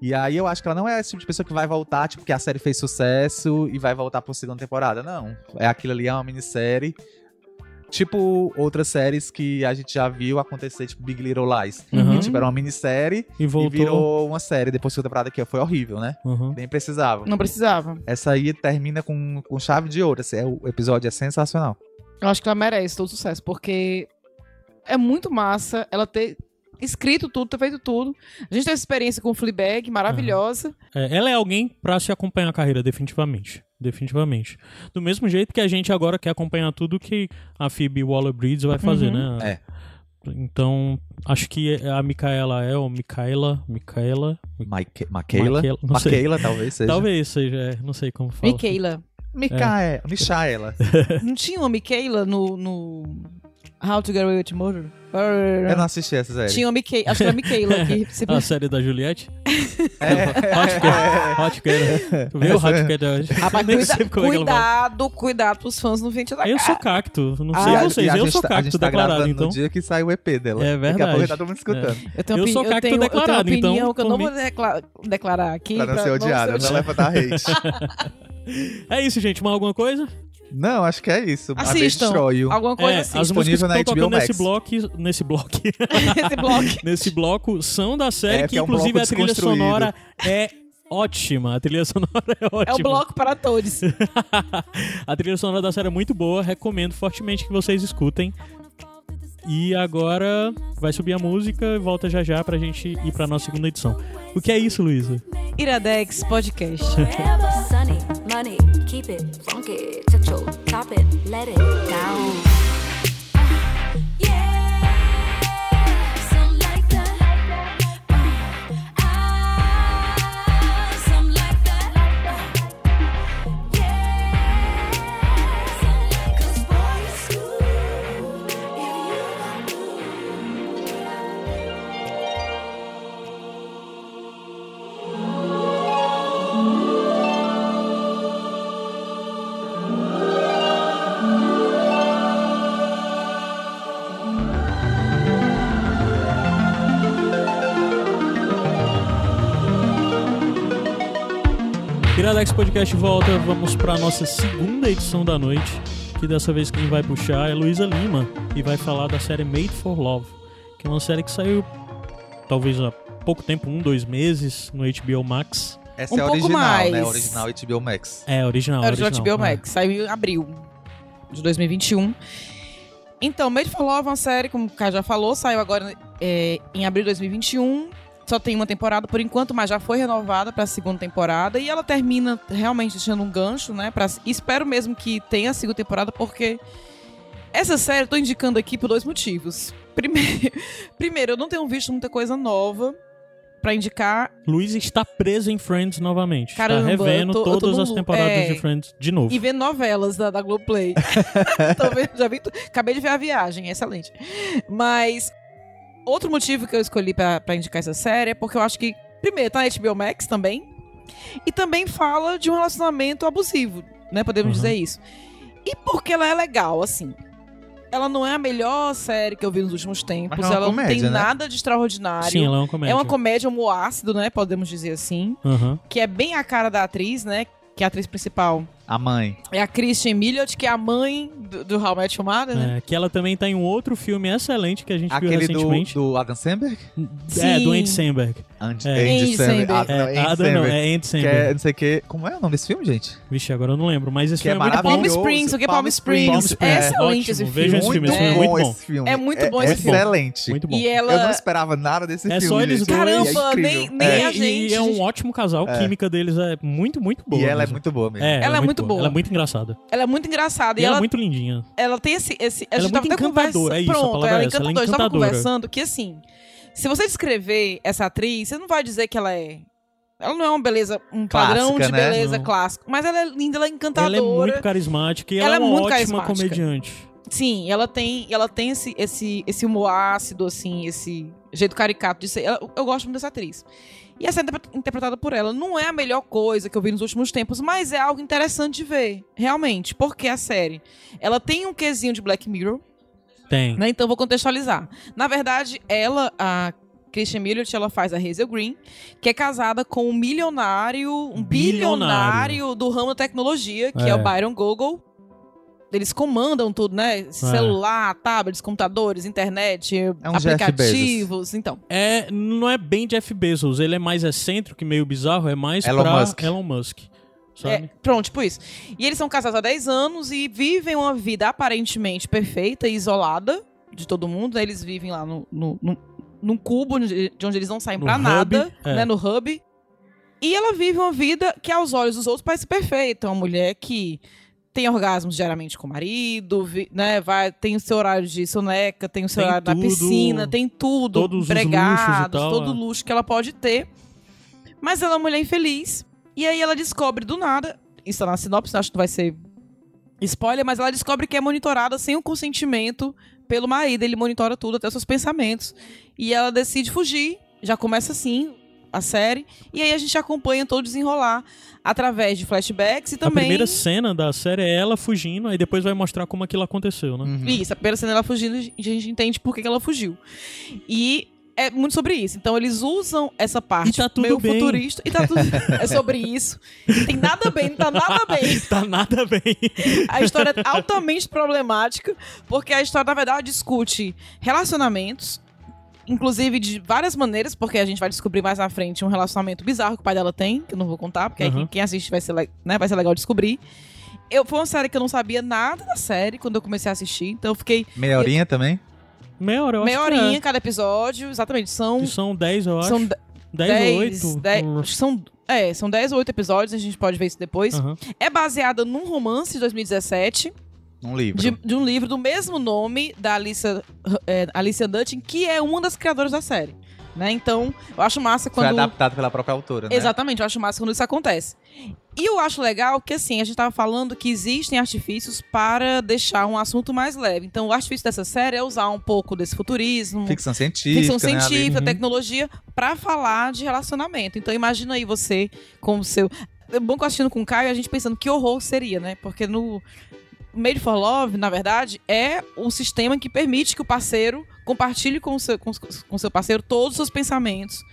E aí eu acho que ela não é esse tipo de pessoa que vai voltar, tipo, que a série fez sucesso e vai voltar pra segunda temporada. Não. É aquilo ali, é uma minissérie. Tipo outras séries que a gente já viu acontecer, tipo Big Little Lies. Uhum. Que, tipo, era uma minissérie E e voltou. virou uma série depois da segunda temporada que foi horrível, né? Uhum. Nem precisava. Não precisava. Essa aí termina com, com chave de ouro. Esse é, o episódio é sensacional. Eu acho que ela merece todo sucesso, porque é muito massa ela ter escrito tudo, ter feito tudo. A gente teve experiência com o Fleabag, maravilhosa. É, ela é alguém pra se acompanhar a carreira, definitivamente. Definitivamente. Do mesmo jeito que a gente agora quer acompanhar tudo que a Phoebe Waller-Bridge vai fazer, Uhum. né? É. Então, acho que a Micaela é, ou Micaela, Micaela, Maque- Maquela. Maquela, não sei. Maquela, talvez seja. talvez seja, é, não sei como fala. Michaela. Micaela. Michaela. (laughs) Não tinha uma Michaela no, no How to Get Away with Murder? Eu não assisti essa série. Tinha uma Michaela, acho que era Michaela que se... A série da Juliette? É. (laughs) Hot. Hot Care. Tu viu o Hot Care hoje? Rapaz, cuida- é cuidado, cuidado pros fãs no vento da Eu cara. sou cacto, não Ah, sei E a- vocês, a eu sou tá- a gente cacto tá declarado, gravando então. no dia que sai o EP dela. É Daqui a pouco verdade. tá todo mundo escutando. Eu, tenho Eu sou cacto tenho, declarado, eu tenho então, opinião que eu não vou decla- declarar aqui. Pra não ser odiada, não odiada. leva dar hate. (laughs) É isso, gente. Mais alguma coisa? Não, acho que é isso. Assistam. Alguma coisa é, assim. as músicas que disponível na estão HBO tocando nesse bloco, (laughs) (laughs) nesse bloco, Esse bloco. nesse bloco, são da série, É, que que é um inclusive a trilha sonora é ótima. A trilha (laughs) sonora é ótima. É o bloco para todos. a trilha sonora da série é muito boa, recomendo fortemente que vocês escutem. E agora vai subir a música e volta já já pra gente ir pra nossa segunda edição. O que é isso, Luísa? Iradex Podcast. Money, keep it funky. Touch your top it, let it down. Iradex Podcast volta, vamos pra nossa segunda edição da noite. Que dessa vez quem vai puxar é Luísa Lima e vai falar da série Made for Love, que é uma série que saiu talvez há pouco tempo, um, dois meses, no HBO Max. Essa Um é a original, mais. né? Original HBO Max. É, original. Era de original, HBO é. Max. Saiu em abril de 2021. Então, Made for Love é uma série, como o Caio já falou, saiu agora é, em abril de 2021. Só tem uma temporada por enquanto, mas já foi renovada para a segunda temporada. E ela termina realmente deixando um gancho, né? Pra, espero mesmo que tenha a segunda temporada, porque essa série eu tô indicando aqui por dois motivos. Primeiro, (laughs) primeiro eu não tenho visto muita coisa nova pra indicar. Luísa está presa em Friends novamente. Caramba, tá revendo eu tô- todas as temporadas É. de Friends de novo. E ver novelas da, da Globoplay. (laughs) Tô vendo, já vi, acabei de ver a viagem, é excelente. Mas outro motivo que eu escolhi pra, pra indicar essa série é porque eu acho que, primeiro, tá na HBO Max também. E também fala de um relacionamento abusivo, né? Podemos Uhum. dizer isso. E porque ela é legal, assim. Ela não é a melhor série que eu vi nos últimos tempos. Mas é uma ela não comédia, tem né? nada de extraordinário. Sim, ela é uma comédia. É uma comédia, um ácido, né? Podemos dizer assim Aham. que é bem a cara da atriz, né? Que a atriz principal A mãe. É a Christian Miliot, que é a mãe do, do How I Met Your Mother, né? É, que ela também tá em um outro filme excelente que a gente viu Aquele do, recentemente. do Adam Sandberg? É, do Sim. Andy Samberg. Andy, É. Andy Samberg. Samberg. Ah, não, É, Andy Adam não, é Andy Que Samberg. é, não sei o que. Como é o nome desse filme, gente? Vixe, agora eu não lembro, mas esse Que é filme é muito bom. Palm. Springs, o que é Palm Springs? Palm Springs. É excelente Ótimo, esse filme. esse filme, esse filme é muito bom. esse filme. É muito bom esse filme. Excelente. Muito bom. E ela... Eu não esperava nada desse É filme. só eles gente. dois. É Caramba, nem- nem É. a gente- E é um ótimo casal, a química deles é muito, muito boa. E ela é muito boa mesmo. É, Ela é muito boa. Ela é muito engraçada. Ela é muito engraçada. E, E, ela, ela, é muito lindinha. ela tem esse. esse a Ela é gente tava muito até encantadora, conversando. é isso, Pronto, ela é essa, ela é encantadora. A gente tava encantadora. conversando que assim. Se você descrever essa atriz, você não vai dizer que ela é. Ela não é uma beleza, um padrão Clássica, de né? beleza Não. clássico. Mas ela é linda, ela é encantadora. Ela é muito carismática e ela, Ela é é uma muito ótima carismática. comediante. Sim, ela tem, ela tem esse, esse, esse humor ácido, assim, esse jeito caricato de ser. Ela- eu gosto muito dessa atriz. E essa é interpre- interpretada por ela. Não é a melhor coisa que eu vi nos últimos tempos, mas é algo interessante de ver, realmente. Porque a série, ela tem um quesinho de Black Mirror, Tem. né? Então vou contextualizar. Na verdade, ela, a Christian Miliot, ela faz a Hazel Green, que é casada com um milionário, um Bilionário. bilionário do ramo da tecnologia, que é, É. o Byron Gogol. Eles comandam tudo, né? Celular, tablets, computadores, internet, É um aplicativos. Então, É, não é bem Jeff Bezos, ele é mais excêntrico e meio bizarro, é mais Elon pra Musk. Elon Musk. Sabe? É, pronto, tipo isso. E eles são casados há 10 anos e vivem uma vida aparentemente perfeita e isolada de todo mundo. né? Eles vivem lá no, no, no- num cubo de de onde eles não saem No pra hub, nada, é. né? No hub. E ela vive uma vida que, aos olhos dos outros, parece perfeita. Uma mulher que tem orgasmos diariamente com o marido, né? Vai, tem o seu horário de soneca, tem o seu Tem horário na tudo, piscina, tem tudo. todos os luxos empregados, tal, todo é. luxo que ela pode ter. Mas ela é uma mulher infeliz. E aí ela descobre do nada, isso tá na sinopse, acho que não vai ser spoiler, mas ela descobre que é monitorada sem o consentimento pelo marido. Ele monitora tudo, até os seus pensamentos. E ela decide fugir. Já começa assim a série. E aí a gente acompanha todo o desenrolar através de flashbacks e A também. primeira cena da série é ela fugindo, aí depois vai mostrar como aquilo aconteceu, né? Uhum. Isso, a primeira cena ela fugindo, e a gente entende por que ela fugiu. E é muito sobre isso. Então eles usam essa parte E tá tudo meio bem. futurista. E tá tudo. (laughs) é sobre isso. Tem nada bem, não tá nada bem. (laughs) Tá nada bem. A história é altamente problemática, porque a história, na verdade, discute relacionamentos, inclusive de várias maneiras, porque a gente vai descobrir mais na frente um relacionamento bizarro que o pai dela tem, que eu não vou contar, porque aí Uhum. quem- quem assiste vai ser, né, vai ser legal descobrir. Eu, foi uma série que eu não sabia nada da série quando eu comecei a assistir, então eu fiquei Meia horinha também? Meia hora, eu meia acho que horinha é. cada episódio, exatamente, são... E são 10, eu acho. São 10 10, ou 8. 10, acho que são, é, são 10 ou 8 episódios, a gente pode ver isso depois. Aham. É baseada num romance de 2017, Um livro. de, de um livro do mesmo nome da Alicia, é, Alicia Dutton, que é uma das criadoras da série. Né? Então, eu acho massa Foi quando. adaptado pela própria autora, né? Exatamente, eu acho massa quando isso acontece. E eu acho legal que, assim, a gente tava falando que existem artifícios para deixar um assunto mais leve. Então, o artifício dessa série é usar um pouco desse futurismo, Ficção científica, ficção né, ali. científica, Uhum. tecnologia, pra falar de relacionamento. Então imagina aí você com o seu. É bom que eu assistindo com o Caio, a gente pensando que horror seria, né? Porque no Made for Love, na verdade, é o sistema que permite que o parceiro compartilhe com o seu, com, com seu parceiro todos os seus pensamentos,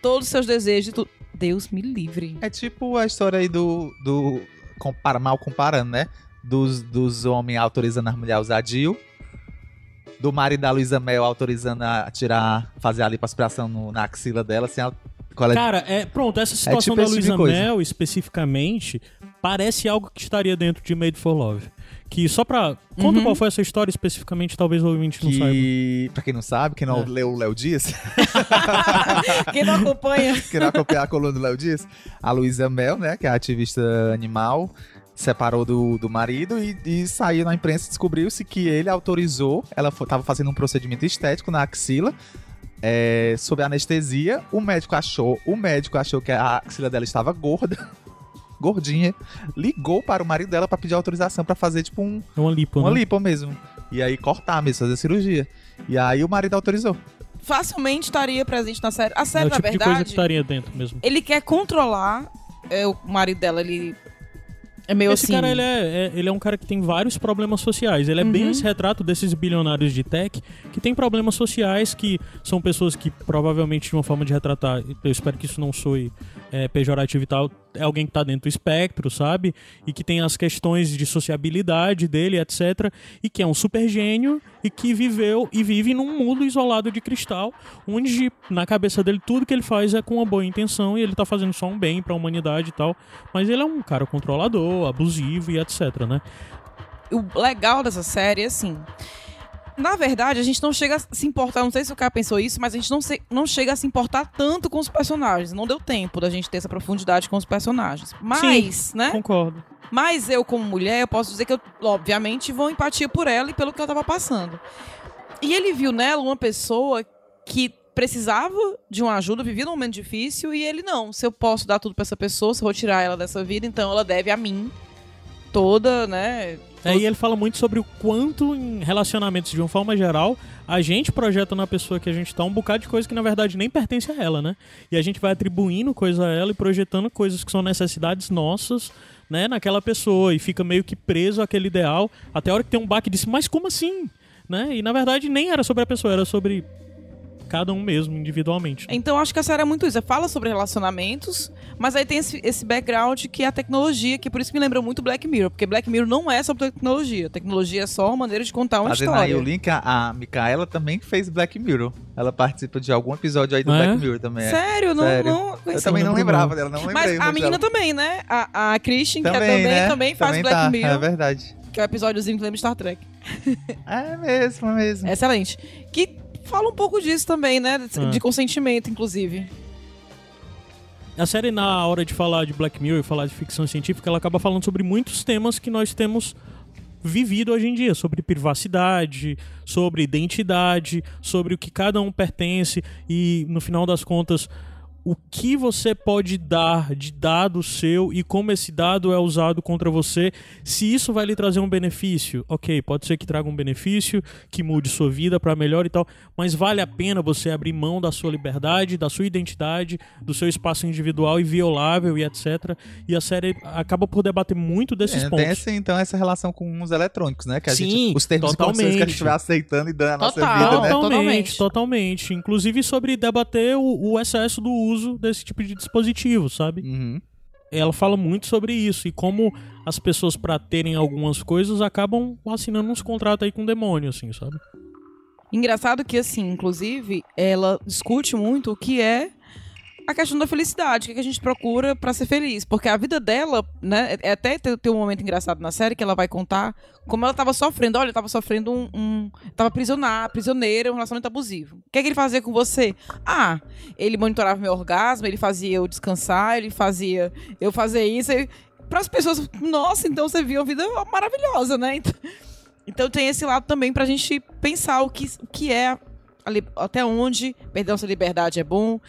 todos os seus desejos e tudo. Deus me livre. É tipo a história aí do. do compara, mal comparando, né? Dos, dos homens autorizando as mulheres a usar DIU. Do marido da Luísa Mel autorizando a tirar, fazer a lipoaspiração no, na axila dela, assim, ela, qual é- Cara, é, pronto, essa situação tipo da tipo Luísa coisa. Mel, especificamente, parece algo que estaria dentro de Made for Love. Que só pra. Conta Uhum. qual foi essa história especificamente, talvez o ouvinte não saiba. que, pra quem não sabe, quem não É. leu o Léo Dias, (laughs) Quem não acompanha. (laughs) quem não acompanhar a coluna do Léo Dias, a Luísa Mel, né, que é ativista animal, separou do, do marido e, e saiu na imprensa e descobriu-se que ele autorizou, ela fo- tava fazendo um procedimento estético na axila, é, sob anestesia, o médico achou, o médico achou que a axila dela estava gorda, gordinha, ligou para o marido dela para pedir autorização para fazer tipo um, É uma lipo, uma né? lipo mesmo. E aí cortar mesmo, fazer cirurgia. E aí o marido autorizou. Facilmente estaria presente na série. A É série, o na tipo de coisa que verdade, estaria dentro mesmo. ele quer controlar é, o marido dela, ele é meio Esse assim. cara, ele é, é- ele é um cara que tem vários problemas sociais. Ele é bem Uhum. esse retrato desses bilionários de tech que tem problemas sociais, que são pessoas que provavelmente de uma forma de retratar, eu espero que isso não soe é, pejorativo e tal, é alguém que tá dentro do espectro, sabe? E que tem as questões de sociabilidade dele, etc. E que é um super gênio e que viveu e vive num mundo isolado de cristal, onde na cabeça dele tudo que ele faz é com uma boa intenção e ele tá fazendo só um bem pra humanidade e tal. Mas ele é um cara controlador, abusivo e etc, né? o legal dessa série é assim. Na verdade, a gente não chega a se importar, não sei se o cara pensou isso, mas a gente não, se- não chega a se importar tanto com os personagens. Não deu tempo da gente ter essa profundidade com os personagens. Mas, né? Concordo. Mas eu, como mulher, eu posso dizer que eu, obviamente, vou empatia por ela e pelo que ela tava passando. E ele viu nela uma pessoa que precisava de uma ajuda, vivia num momento difícil, e ele não. Se eu posso dar tudo pra essa pessoa, se eu vou tirar ela dessa vida, então ela deve a mim toda, né? É, e ele fala muito sobre o quanto em relacionamentos de uma forma geral a gente projeta na pessoa que a gente tá um bocado de coisa que na verdade nem pertence a ela, né? E a gente vai atribuindo coisa a ela e projetando coisas que são necessidades nossas, né, naquela pessoa e fica meio que preso àquele ideal até a hora que tem um baque e diz, mas como assim? Né? E na verdade nem era sobre a pessoa, era sobre cada um mesmo, individualmente. né? Então acho que a série é muito isso. Fala sobre relacionamentos, mas aí tem esse, esse background que é a tecnologia, que por isso me lembra muito Black Mirror, porque Black Mirror não é sobre tecnologia. Tecnologia é só uma maneira de contar uma Fazendo aí história. o link, a, a Micaela também fez Black Mirror. Ela participa de algum episódio aí do é? Black Mirror também. é. Sério, não, Sério. não Eu conhecia. também não lembrava dela, não lembrei. Mas a menina dela. também, né? A, a Christian, também, que é também, né? também faz Também Black tá, Mirror, É verdade. que é o episódiozinho que lembra Star Trek. É mesmo, é mesmo. É excelente. Que fala um pouco disso também, né? De, Ah. de consentimento, inclusive. A série, na hora de falar de Black Mirror e falar de ficção científica, ela acaba falando sobre muitos temas que nós temos vivido hoje em dia, sobre privacidade, sobre identidade, sobre o que cada um pertence e, no final das contas, o que você pode dar de dado seu e como esse dado é usado contra você, se isso vai lhe trazer um benefício. Ok, pode ser que traga um benefício, que mude sua vida para melhor e tal, mas vale a pena você abrir mão da sua liberdade, da sua identidade, do seu espaço individual e violável e etc. E a série acaba por debater muito desses É, pontos. tem essa, então essa relação com os eletrônicos, né? Que a Sim, gente, os termos e condições que a totalmente. gente vai aceitando e dando a nossa Total. vida, né? Totalmente, Totalmente. totalmente. Inclusive sobre debater o, o excesso do uso desse tipo de dispositivo, sabe? Uhum. Ela fala muito sobre isso e como as pessoas, pra terem algumas coisas, acabam assinando uns contratos aí com o demônio, assim, sabe? Engraçado que, assim, inclusive, ela discute muito o que é a questão da felicidade, o que, a gente procura pra ser feliz. Porque a vida dela, né, é até tem, um momento engraçado na série que ela vai contar como ela tava sofrendo. Olha, tava sofrendo um. um tava prisionar, prisioneira, um relacionamento abusivo. O que é que ele fazia com você? Ah, ele monitorava meu orgasmo, ele fazia eu descansar, ele fazia eu fazer isso. Para as pessoas, nossa, então você viu uma vida maravilhosa, né? Então, então tem esse lado também pra gente pensar o que, o que é, a até onde perder nossa liberdade é bom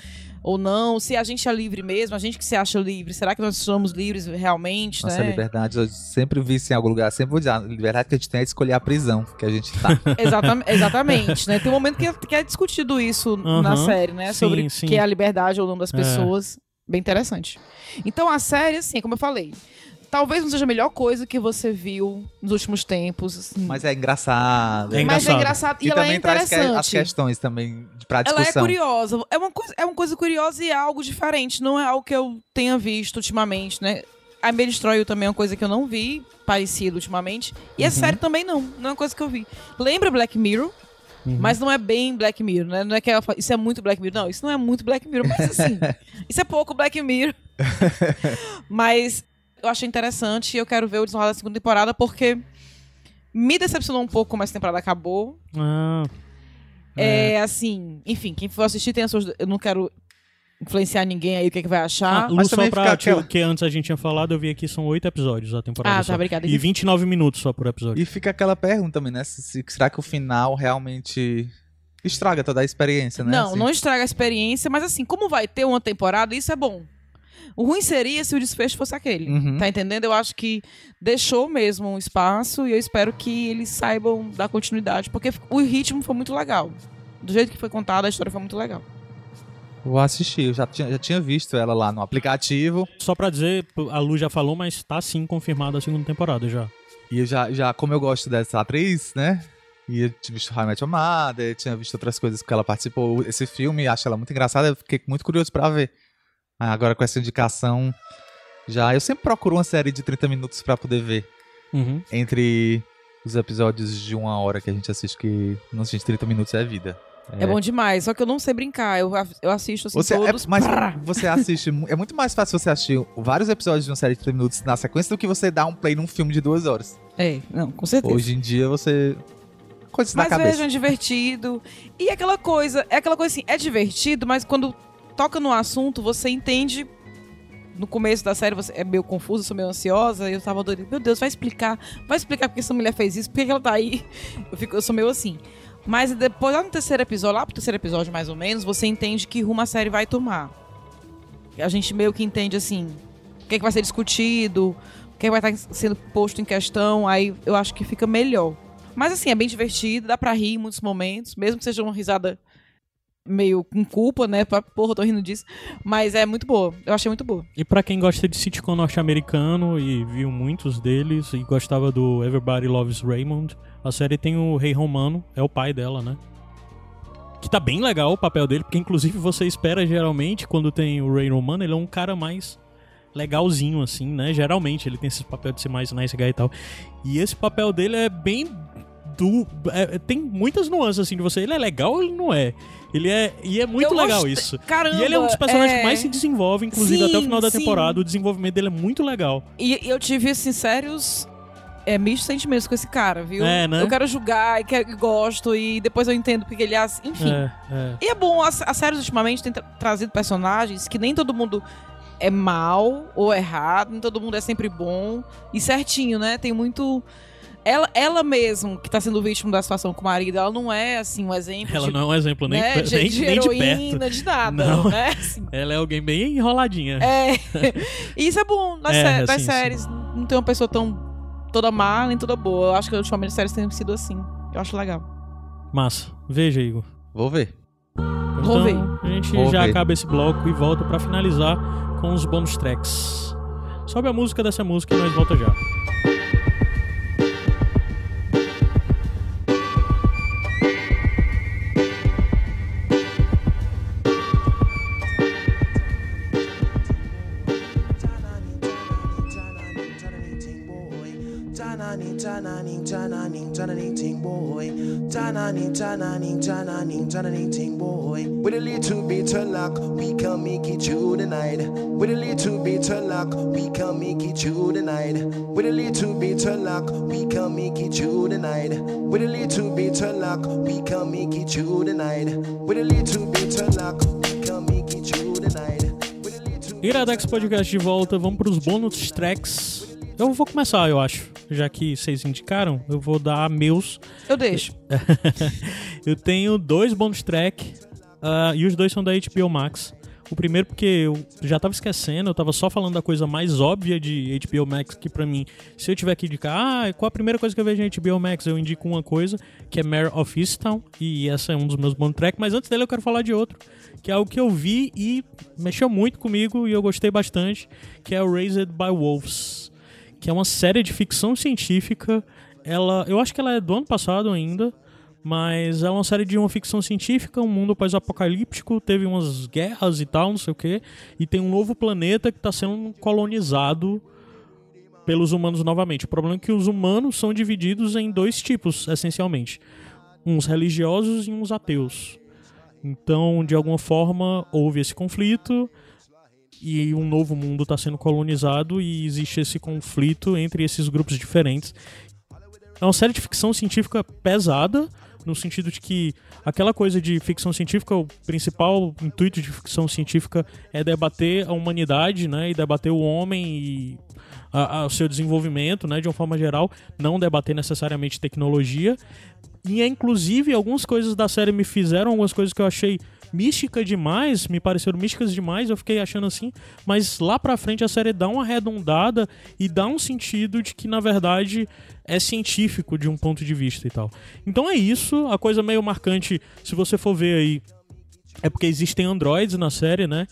ou não, se a gente é livre mesmo, a gente que se acha livre, será que nós somos livres realmente, Nossa né? liberdade, eu sempre vi isso em algum lugar, sempre vou dizer, a liberdade que a gente tem é de escolher a prisão que a gente tá. (laughs) Exatamente, exatamente, né? Tem um momento que é, que é discutido isso na Aham. série, né? Sim, Sobre sim. que é a liberdade ou não das É. pessoas. Bem interessante. Então a série, assim, como eu falei, talvez não seja a melhor coisa que você viu nos últimos tempos. assim. Mas é engraçado. É Mas é engraçado. engraçado e, E ela é também traz que- interessante. as questões também de- pra Ela é discussão. curiosa. É uma, coisa, é uma coisa curiosa e é algo diferente. Não é algo que eu tenha visto ultimamente, né? A Me Destroy também é uma coisa que eu não vi parecido ultimamente. E a série também não. Não é uma coisa que eu vi. Lembra Black Mirror, Uhum. mas não é bem Black Mirror, né? Não é que ela fala, isso é muito Black Mirror. Não, isso não é muito Black Mirror, mas assim, (laughs) isso é pouco Black Mirror. (laughs) mas eu achei interessante e eu quero ver o desenrolar da segunda temporada porque me decepcionou um pouco como essa temporada acabou. Ah, É, assim, enfim, quem for assistir tem as suas. Eu não quero influenciar ninguém aí o que, que vai achar. Ah, Lu, mas só também pra que, aquela- que antes a gente tinha falado, eu vi aqui são oito episódios a temporada. Ah, tá, obrigada. E 29 minutos só por episódio. E fica aquela pergunta também, né? Se, se- será que o final realmente estraga toda a experiência, né? não, Assim. não estraga a experiência, mas assim, como vai ter uma temporada, isso é bom. O ruim seria se o desfecho fosse aquele. Uhum. Tá entendendo? Eu acho que deixou mesmo um espaço e eu espero que eles saibam dar continuidade, porque o ritmo foi muito legal. Do jeito que foi contada, a história foi muito legal. Vou assistir, eu já tinha, já tinha visto ela lá no aplicativo. Só pra dizer, a Lu já falou, mas tá sim confirmada a segunda temporada já. E eu já, já, como eu gosto dessa atriz, né? E eu tinha visto Mother, eu tinha visto outras coisas que ela participou. Esse filme, acho ela muito engraçada, eu fiquei muito curioso pra ver. Ah, Agora com essa indicação, Já, eu sempre procuro uma série de 30 minutos pra poder ver. Uhum. Entre os episódios de uma hora que a gente assiste, que não assiste 30 minutos é vida. É. bom demais, só que eu não sei brincar. Eu, eu assisto assim Você, é, todos. mas você assiste. É muito mais fácil você assistir vários episódios de uma série de 30 minutos na sequência do que você dar um play num filme de duas horas. É, não, com certeza. Hoje em dia você. Coisas na Mas cabeça. vejam, é divertido. E aquela coisa, é aquela coisa assim, é divertido, mas quando toca no assunto, você entende. No começo da série você é meio confusa, sou meio ansiosa, eu tava doida. Meu Deus, vai explicar. Vai explicar porque essa mulher fez isso, por que que ela tá aí. (laughs) Eu, fico, eu sou meio assim. Mas depois, lá no terceiro episódio, lá pro terceiro episódio mais ou menos, você entende que rumo a série vai tomar. A gente meio que entende assim, o que, é que vai ser discutido, o que, é que vai estar sendo posto em questão, aí eu acho que fica melhor. Mas assim, é bem divertido, dá pra rir em muitos momentos, mesmo que seja uma risada meio com culpa, né? Pra- Porra, eu tô rindo disso. Mas é muito boa. Eu achei muito boa. E pra quem gosta de sitcom norte-americano e viu muitos deles e gostava do Everybody Loves Raymond, a série tem o Rei Romano, é o pai dela, né? Que tá bem legal o papel dele, porque inclusive você espera geralmente quando tem o Rei Romano, ele é um cara mais legalzinho assim, né? Geralmente ele tem esse papel de ser mais nice guy e tal. E esse papel dele é bem do é- tem muitas nuances assim de você, ele é legal ou ele não é? Ele é e é muito Eu legal isso. Caramba! E ele é um dos personagens é. que mais se desenvolve, inclusive até o Sim, final da sim. temporada. O desenvolvimento dele é muito legal. E eu tive, assim, sérios é, mistos sentimentos com esse cara, viu? É, né? Eu quero julgar e quero, gosto, e depois eu entendo porque ele é assim. Enfim. É, é. E é bom, as, as séries ultimamente têm tra- trazido personagens que nem todo mundo é mal ou errado, nem todo mundo é sempre bom e certinho, né? Tem muito. Ela, ela mesmo, que tá sendo vítima da situação com o marido, ela não é, assim, um exemplo Ela de, não é um exemplo nem, né, de, nem, de nem de perto. heroína, de nada, Não. né? Assim, (laughs) Ela é alguém bem enroladinha. é. (laughs) E isso é bom nas, É, sé- das sim, séries. Não tem uma pessoa tão toda má nem toda boa. Eu acho que ultimamente as séries têm sido assim. Eu acho legal. Massa. Veja, Igor. Vou ver. Vou ver. Então, a gente Vou já ver. acaba esse bloco e volta pra finalizar com os bônus tracks. Sobe a música dessa música e nós volta já. Jananing, jananing, jananing, ting boy. Jananing, jananing, jananing, jananing, ting boy. With a little bit of luck, we can make it through the night. With a little bit of luck, we can make it through the night. With a little bit of luck, we can make it through the night. With a little bit of luck, we can make it through the night. With a little bit of luck, we can make it through the night. Iradex Podcast de volta, vamos pros bônus tracks. Eu vou começar, eu acho. Já que vocês indicaram, eu vou dar meus Eu deixo. (laughs) eu tenho dois bônus track ah, e os dois são da HBO Max. O primeiro porque eu já tava esquecendo, eu tava só falando da coisa mais óbvia de HBO Max que pra mim, se eu tiver que indicar, ah, qual a primeira coisa que eu vejo em HBO Max, eu indico uma coisa, que é Mare of Easttown, e essa é um dos meus bônus track, mas antes dele eu quero falar de outro, que é algo que eu vi e mexeu muito comigo e eu gostei bastante, que é o Raised by Wolves, que é uma série de ficção científica. Ela, eu acho que ela é do ano passado ainda, mas é uma série de uma ficção científica, um mundo pós-apocalíptico, teve umas guerras e tal, não sei o quê, e tem um novo planeta que está sendo colonizado pelos humanos novamente. O problema é que os humanos são divididos em dois tipos, essencialmente: uns religiosos e uns ateus. Então, de alguma forma, houve esse conflito e um novo mundo está sendo colonizado e existe esse conflito entre esses grupos diferentes. É uma série de ficção científica pesada, no sentido de que aquela coisa de ficção científica, o principal intuito de ficção científica é debater a humanidade, né, e debater o homem e o seu desenvolvimento, né, de uma forma geral, não debater necessariamente tecnologia. E inclusive algumas coisas da série me fizeram algumas coisas que eu achei mística demais, me pareceram místicas demais, eu fiquei achando assim, mas lá pra frente a série dá uma arredondada e dá um sentido de que na verdade é científico de um ponto de vista e tal. Então é isso, a coisa meio marcante, se você for ver aí, é porque existem androids na série, né?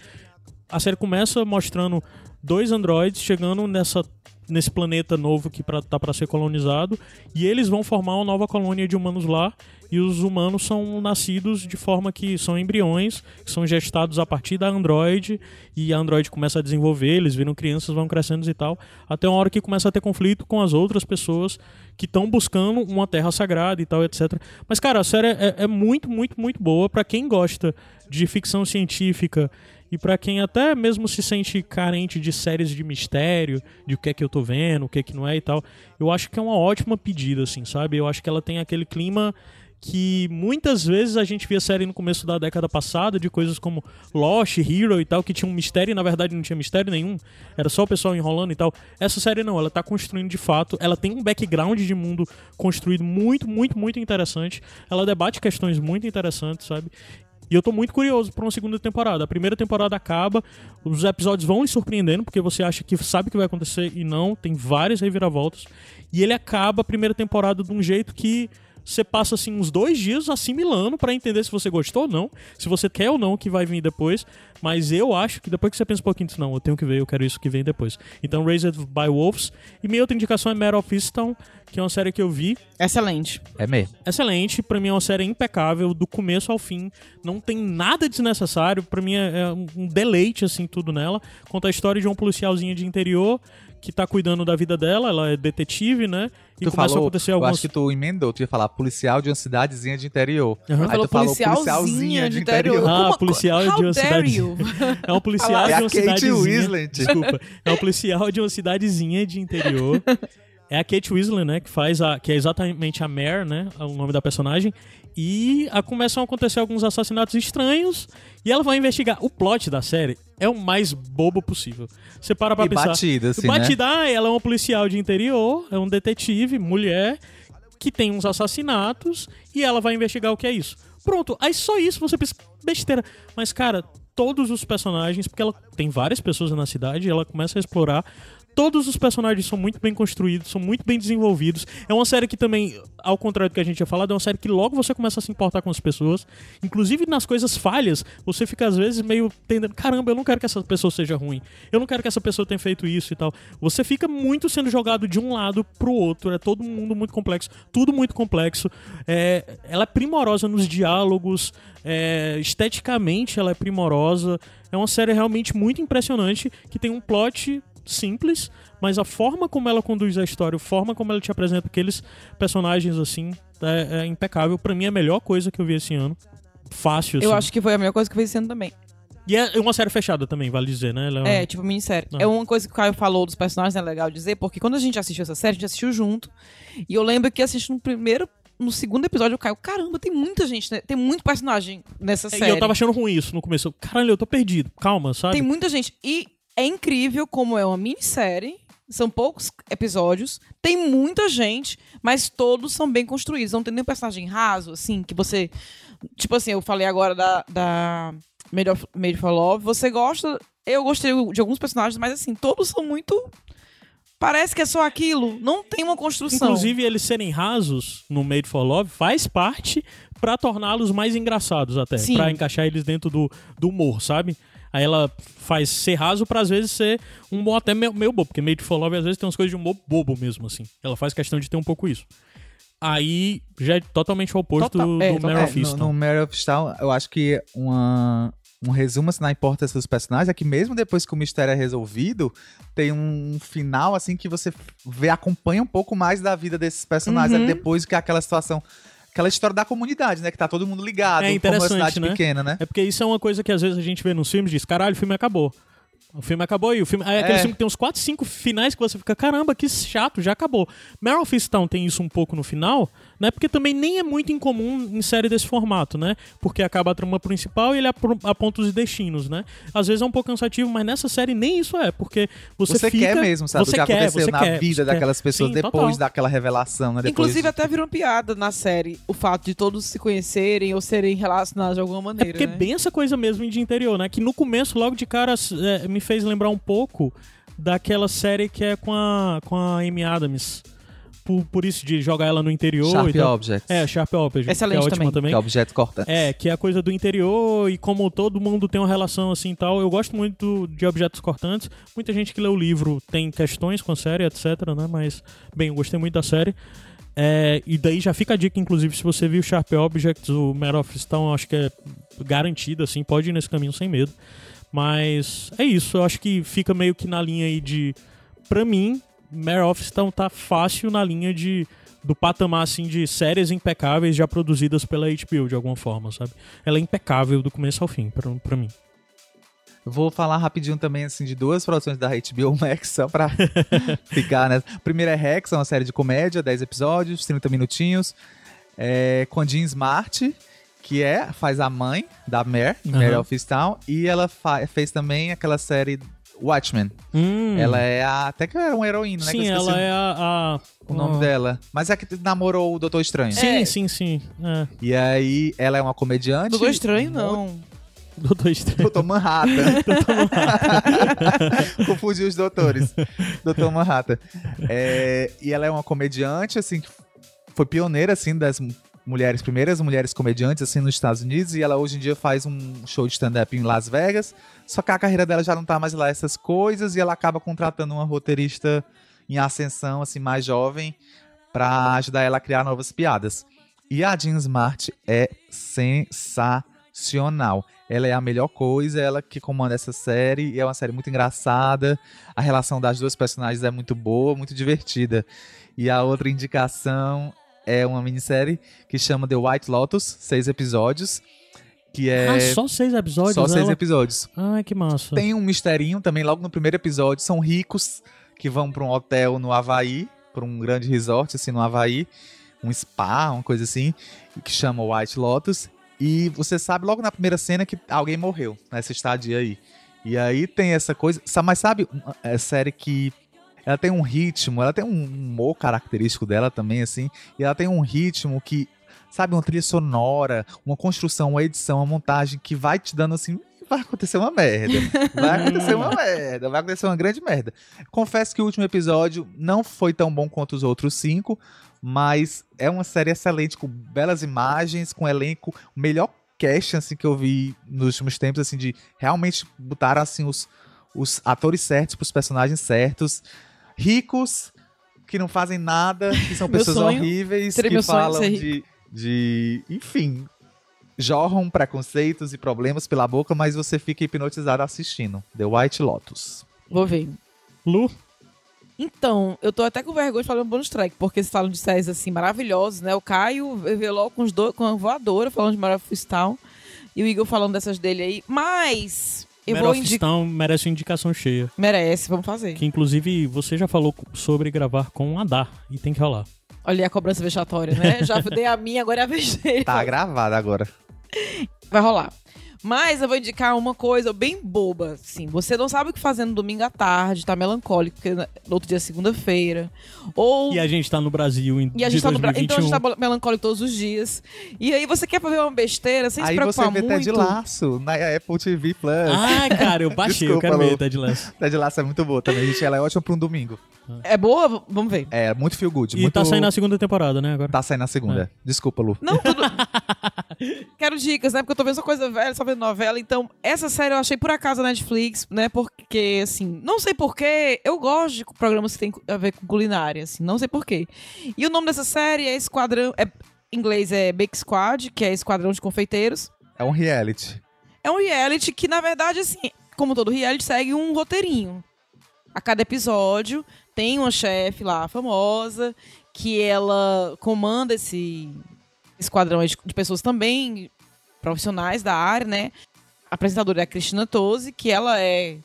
A série começa mostrando dois androids chegando nessa nesse planeta novo que pra, tá para ser colonizado. E eles vão formar uma nova colônia de humanos lá. E os humanos são nascidos de forma que são embriões, que são gestados a partir da androide e a androide começa a desenvolver, eles viram crianças, vão crescendo e tal, até uma hora que começa a ter conflito com as outras pessoas que estão buscando uma terra sagrada e tal, etc. Mas, cara, a série é, é muito, muito, muito boa. Para quem gosta de ficção científica e para quem até mesmo se sente carente de séries de mistério, de o que é que eu tô vendo, o que é que não é e tal, eu acho que é uma ótima pedida, assim, sabe? Eu acho que ela tem aquele clima que muitas vezes a gente via série no começo da década passada de coisas como Lost, Hero e tal, que tinha um mistério e na verdade não tinha mistério nenhum, era só o pessoal enrolando e tal. Essa série não, ela tá construindo de fato, ela tem um background de mundo construído muito, muito, muito interessante. Ela debate questões muito interessantes, sabe? E eu tô muito curioso pra uma segunda temporada. A primeira temporada acaba, os episódios vão lhe surpreendendo, porque você acha que sabe o que vai acontecer e não, tem várias reviravoltas. E ele acaba a primeira temporada de um jeito que você passa assim uns dois dias assimilando pra entender se você gostou ou não, se você quer ou não o que vai vir depois. Mas eu acho que depois que você pensa um pouquinho, não, eu tenho que ver, eu quero isso que vem depois. Então, Raised by Wolves. E minha outra indicação é Mare of Easttown, que é uma série que eu vi. Excelente. É mesmo. Excelente, pra mim é uma série impecável, do começo ao fim. Não tem nada desnecessário, pra mim é é um deleite, assim, tudo nela. Conta a história de um policialzinho de interior que tá cuidando da vida dela, ela é detetive, né? E tu falou, a acontecer eu algumas acho que tu emendou, tu ia falar policial de uma cidadezinha de interior. Aham. Aí Falou tu falou policialzinha policialzinha de de interior. interior. Ah, Como- policial How de uma cidade. you? (laughs) É um policial É de a uma Kate cidadezinha. Winslet. Desculpa. É um policial de uma cidadezinha de interior. (laughs) É a Kate Winslet, né? Que faz a. que é exatamente a Mare, né? O nome da personagem. E a, começam a acontecer alguns assassinatos estranhos. E ela vai investigar. O plot da série é o mais bobo possível. Você para pra E pensar. batida, assim, né? Batida, ah, ela é uma policial de interior, é um detetive, mulher, que tem uns assassinatos e ela vai investigar o que é isso. Pronto, aí só isso você pensa, besteira. Mas, cara, todos os personagens, porque ela tem várias pessoas na cidade, ela começa a explorar. Todos os personagens são muito bem construídos, são muito bem desenvolvidos. É uma série que também, ao contrário do que a gente tinha falado, é uma série que logo você começa a se importar com as pessoas. Inclusive nas coisas falhas, você fica às vezes meio tendendo, caramba, eu não quero que essa pessoa seja ruim. Eu não quero que essa pessoa tenha feito isso e tal. Você fica muito sendo jogado de um lado pro outro. É todo mundo muito complexo, tudo muito complexo. É, ela é primorosa nos diálogos, é, esteticamente ela é primorosa. É uma série realmente muito impressionante que tem um plot simples, mas a forma como ela conduz a história, a forma como ela te apresenta aqueles personagens assim, é, é impecável. Pra mim é a melhor coisa que eu vi esse ano. Fácil, assim. Eu acho que foi a melhor coisa que eu vi esse ano também. E é uma série fechada também, vale dizer, né? É uma- É, tipo minissérie. Não. É uma coisa que o Caio falou dos personagens, é legal dizer, porque quando a gente assistiu essa série, a gente assistiu junto. E eu lembro que assistindo no primeiro, no segundo episódio, o Caio, caramba, tem muita gente, né? tem muito personagem nessa série. E eu tava achando ruim isso no começo. Eu, Caralho, eu tô perdido. Calma, sabe? Tem muita gente. E é incrível como é uma minissérie. São poucos episódios, tem muita gente, mas todos são bem construídos. Não tem nenhum personagem raso, assim, que você. Tipo assim, eu falei agora da, da Made, of, Made for Love. Você gosta. Eu gostei de alguns personagens, mas assim, todos são muito. Parece que é só aquilo. Não tem uma construção. Inclusive, eles serem rasos no Made for Love faz parte pra torná-los mais engraçados até. Pra encaixar eles dentro do, do humor, sabe? Aí ela faz ser raso pra às vezes ser um humor até meio, meio bobo, porque Made for Love às vezes tem umas coisas de humor bobo mesmo, assim. Ela faz questão de ter um pouco isso. Aí já é totalmente o oposto Total- do, é, do. Mare É, of no, Easttown. no Mare of eu acho que uma, um resumo assim, na importância dos personagens é que mesmo depois que o mistério é resolvido, tem um final assim que você vê, acompanha um pouco mais da vida desses personagens Uhum. é depois que aquela situação. Aquela história da comunidade, né? Que tá todo mundo ligado, É como uma interessante, cidade né? pequena, né? É porque isso é uma coisa que às vezes a gente vê nos filmes e diz, caralho, o filme acabou. O filme acabou e o filme. Aí aquele É. filme que tem uns 4, 5 finais que você fica, caramba, que chato, já acabou. Meryl of Easttown tem isso um pouco no final, né? Porque também nem é muito incomum em série desse formato, né? Porque acaba a trama principal e ele aponta os destinos, né? Às vezes é um pouco cansativo, mas nessa série nem isso é, porque você, Você, fica, quer mesmo, sabe? Você o que quer, aconteceu você na quer, vida você quer. daquelas pessoas Sim, depois total. daquela revelação, né? Depois Inclusive, até virou piada na série o fato de todos se conhecerem ou serem relacionados de alguma É maneira. porque né? bem essa coisa mesmo de interior, né? Que no começo, logo de cara, é, me fez lembrar um pouco daquela série que é com a, com a Amy Adams. Por, por isso de jogar ela no interior Sharp e tal. Objects. É, Sharp Objects. Excelente que é ótima também. também. Que é objeto cortante. É, que é a coisa do interior e como todo mundo tem uma relação assim e tal. Eu gosto muito de objetos cortantes. Muita gente que lê o livro tem questões com a série, etc, né? Mas, bem, eu gostei muito da série. É, e daí já fica a dica, inclusive, se você viu Sharp Objects, o Mare of Stone, acho que é garantido, assim, pode ir nesse caminho sem medo. Mas é isso, eu acho que fica meio que na linha aí de. Pra mim, Mare of Stone tá fácil na linha de. Do patamar, assim, de séries impecáveis já produzidas pela HBO, de alguma forma, sabe? Ela é impecável do começo ao fim, pra, pra mim. Vou falar rapidinho também, assim, de duas produções da HBO Max, só pra (laughs) ficar, né? Primeiro é Rex, é uma série de comédia, 10 episódios, 30 minutinhos, é, com a Jean Smart, que é, faz a mãe da Mare, em Mare Aham. of e ela fez também aquela série Watchmen. Hum. Ela é a... Até que era uma heroína, né? Sim, ela é a. a- o nome a- dela. Mas é que namorou o Doutor Estranho. Sim, É. sim, sim. É. E aí, ela é uma comediante. Doutor Estranho, não. Doutor Estranho. Doutor Manhattan. (laughs) (laughs) Confundi os doutores. Doutor Manhattan. É, e ela é uma comediante, assim, que foi pioneira, assim, das mulheres, primeiras mulheres comediantes, assim, nos Estados Unidos. E ela hoje em dia faz um show de stand-up em Las Vegas. Só que a carreira dela já não tá mais lá essas coisas. E ela acaba contratando uma roteirista em ascensão, assim, mais jovem, pra ajudar ela a criar novas piadas. E a Jean Smart é sensacional. Ela é a melhor coisa, ela que comanda essa série. E é uma série muito engraçada. A relação das duas personagens é muito boa, muito divertida. E a outra indicação é uma minissérie que chama The White Lotus, seis episódios. Que é Ah, só seis episódios? só seis ela? episódios. Ai, que massa. Tem um misterinho também logo no primeiro episódio. São ricos que vão para um hotel no Havaí, para um grande resort assim no Havaí, um spa, uma coisa assim, que chama White Lotus. E você sabe logo na primeira cena que alguém morreu nessa estadia aí. E aí tem essa coisa. sa- Mas sabe, uma- é série que ela tem um ritmo, ela tem um humor característico dela também, assim. E ela tem um ritmo que, sabe, uma trilha sonora, uma construção, uma edição, uma montagem que vai te dando assim. Vai acontecer uma merda. Vai acontecer uma (laughs) merda. Vai acontecer uma grande merda. Confesso que o último episódio não foi tão bom quanto os outros cinco, mas é uma série excelente, com belas imagens, com elenco, o melhor cast assim, que eu vi nos últimos tempos, assim, de realmente botaram assim, os, os atores certos pros personagens certos, ricos, que não fazem nada, que são pessoas sonho horríveis, que falam de, de. Enfim. Jorram preconceitos e problemas pela boca, mas você fica hipnotizado assistindo. The White Lotus. Vou ver. Lu? Então, eu tô até com vergonha de falar um bonus track, porque vocês falam de séries assim maravilhosas, né? O Caio veio logo com, os dois, com a voadora falando de Maravilhoso Town e o Igor falando dessas dele aí. Mas eu vou indicar. Merece uma indicação cheia. Merece, vamos fazer. Que inclusive você já falou sobre gravar com o Adar. E tem que rolar. Olha aí a cobrança vexatória, né? Já dei a minha, agora é a (laughs) vez dele. Tá gravado agora. Vai rolar. Mas eu vou indicar uma coisa bem boba, assim. Você não sabe o que fazer no domingo à tarde, tá melancólico, porque no outro dia é segunda-feira. Ou E a gente tá no Brasil em E a gente tá no Brasil. Então a gente 2021. tá melancólico todos os dias. E aí você quer fazer uma besteira sem se Aí você preocupar vê muito. Ted Laço na Apple TV Plus. Ai, cara, eu (laughs) baixei, eu Desculpa, quero ver. Ted Lasso. Ted Laço é muito boa também, gente. Ela é ótima pra um domingo. É boa? Vamos ver. É, muito feel good. E muito... tá saindo a segunda temporada, né, agora? Tá saindo a segunda. Desculpa, Lu. Não, tudo. (laughs) Quero dicas, né? Porque eu tô vendo só coisa velha, só vendo novela. Então, essa série eu achei por acaso na Netflix, né? Porque, assim, não sei porquê, eu gosto de programas que tem a ver com culinária, assim, não sei porquê. E o nome dessa série é Esquadrão. É, em inglês é Bake Squad, que é Esquadrão de Confeiteiros. É um reality. É um reality que, na verdade, assim, como todo reality, segue um roteirinho. A cada episódio tem uma chefe lá famosa que ela comanda esse esquadrão de pessoas também profissionais da área, né? A apresentadora é a Cristina Tosi, que ela é,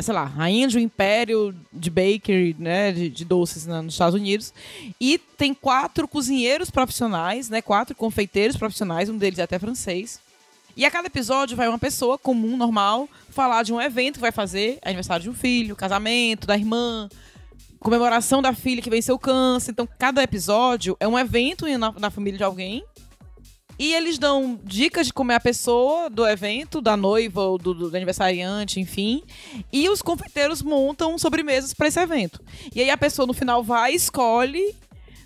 sei lá, rainha de um império de bakery, né, de, de doces na- nos Estados Unidos. E tem quatro cozinheiros profissionais, né, quatro confeiteiros profissionais, um deles é até francês. E a cada episódio vai uma pessoa comum, normal, falar de um evento que vai fazer, aniversário de um filho, casamento da irmã, comemoração da filha que venceu o câncer. Então, cada episódio é um evento na, na família de alguém. E eles dão dicas de como é a pessoa do evento, da noiva ou do, do aniversariante, enfim. E os confeiteiros montam sobremesas para esse evento. E aí a pessoa no final vai escolhe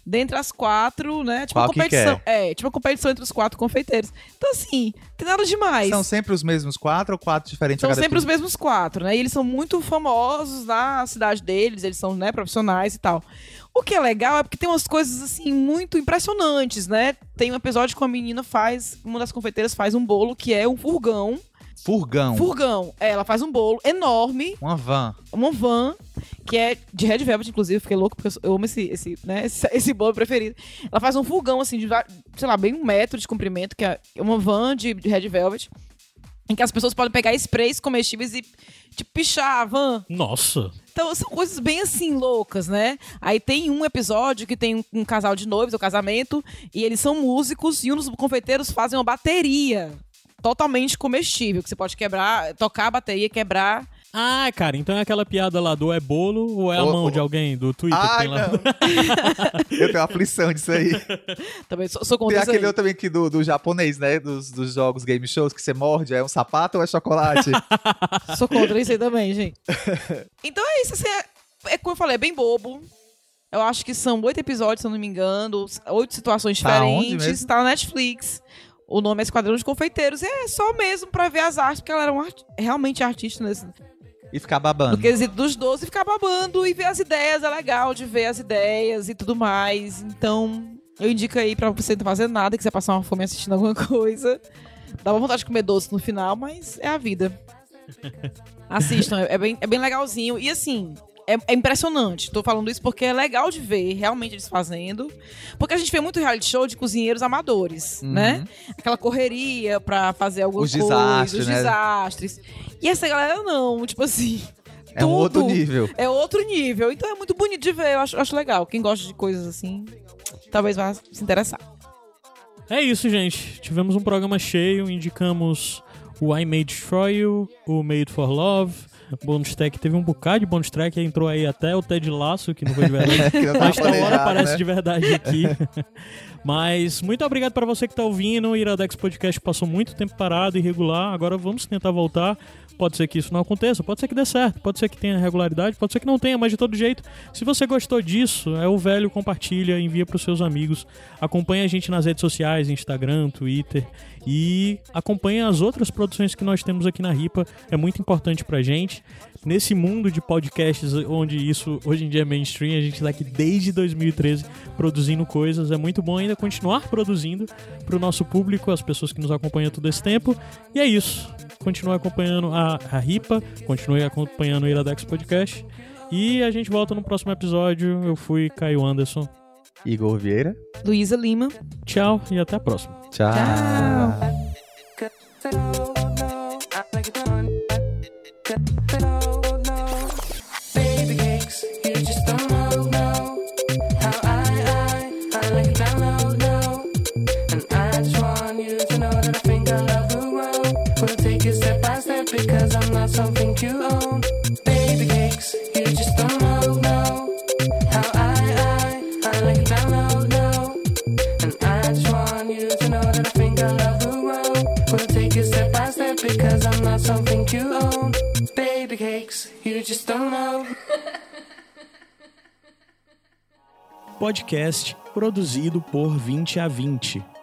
dentre as quatro, né? Tipo Qual uma que competição. É, tipo uma competição entre os quatro confeiteiros. Então, assim, tem nada demais. São sempre os mesmos quatro ou quatro diferentes São sempre os mesmos quatro, né? E eles são muito famosos na cidade deles, eles são, né, profissionais e tal. O que é legal é porque tem umas coisas, assim, muito impressionantes, né? Tem um episódio que uma menina faz, uma das confeiteiras faz um bolo que é um furgão. Furgão. Furgão. É, ela faz um bolo enorme, Uma van. uma van, que é de Red Velvet, inclusive, eu fiquei louco, porque eu amo esse, esse, né, (laughs) esse, esse bolo preferido. Ela faz um furgão, assim, de, sei lá, bem um metro de comprimento, que é uma van de, de Red Velvet, em que as pessoas podem pegar sprays comestíveis e, tipo, pichar a van. Nossa. Então, são coisas bem assim, loucas, né? Aí tem um episódio que tem um, um casal de noivos, o casamento, e eles são músicos, e um dos confeiteiros fazem uma bateria totalmente comestível, que você pode quebrar, tocar a bateria, quebrar. Ah, cara, então é aquela piada lá do é bolo ou é a mão ô. de alguém do Twitter Ai, tem lá? não. (laughs) Eu tenho aflição disso aí. Também sou, sou contra Tem aquele aí. outro também que do, do japonês, né? Dos, dos jogos game shows que você morde, é um sapato ou é chocolate? (laughs) Sou contra isso aí também, gente. Então é isso, assim, é, é como eu falei, é bem bobo. Eu acho que são oito episódios, se eu não me engano, oito situações Tá onde diferentes. mesmo? Tá na Netflix. O nome é Esquadrão de Confeiteiros. É só mesmo pra ver as artes, porque ela era um art- realmente artista nesse, e ficar babando. no quesito dos 12 e ficar babando e ver as ideias. É legal de ver as ideias e tudo mais. Então, eu indico aí pra você não fazer nada, quiser passar uma fome assistindo alguma coisa. Dá uma vontade de comer doce no final, mas é a vida. (laughs) Assistam, é bem, é bem legalzinho. E assim, é, é impressionante. Tô falando isso porque é legal de ver realmente eles fazendo. Porque a gente vê muito reality show de cozinheiros amadores, Uhum. né? Aquela correria pra fazer alguma Os coisa, desastres, os né? desastres. E essa galera não, tipo assim. (laughs) É um outro tudo nível. É outro nível. Então é muito bonito de ver. Eu acho, acho legal. Quem gosta de coisas assim, talvez vá se interessar. É isso, gente. Tivemos um programa cheio, indicamos o I May Destroy You, o Made for Love, bonus track. Teve um bocado de bonus track, entrou aí até o Ted Laço, que não foi de verdade. (laughs) Tá Mas da hora aparece né? de verdade aqui. (laughs) Mas muito obrigado para você que tá ouvindo. O Iradex Podcast passou muito tempo parado, irregular. Agora vamos tentar voltar. Pode ser que isso não aconteça, pode ser que dê certo, pode ser que tenha regularidade, pode ser que não tenha, mas de todo jeito, se você gostou disso, é o velho, compartilha, envia pros seus amigos, acompanha a gente nas redes sociais, Instagram, Twitter e acompanha as outras produções que nós temos aqui na Ripa, é muito importante pra gente. Nesse mundo de podcasts onde isso hoje em dia é mainstream, a gente tá aqui desde 2013 produzindo coisas, é muito bom ainda continuar produzindo pro nosso público, as pessoas que nos acompanham todo esse tempo. E é isso. Continue acompanhando a, a RIPA, continue acompanhando o Iradex Podcast. E a gente volta no próximo episódio. Eu fui Caio Anderson. Igor Vieira. Luísa Lima. Tchau e até a próxima. Tchau. Baby you just don't know. Podcast produzido por 20 a 20.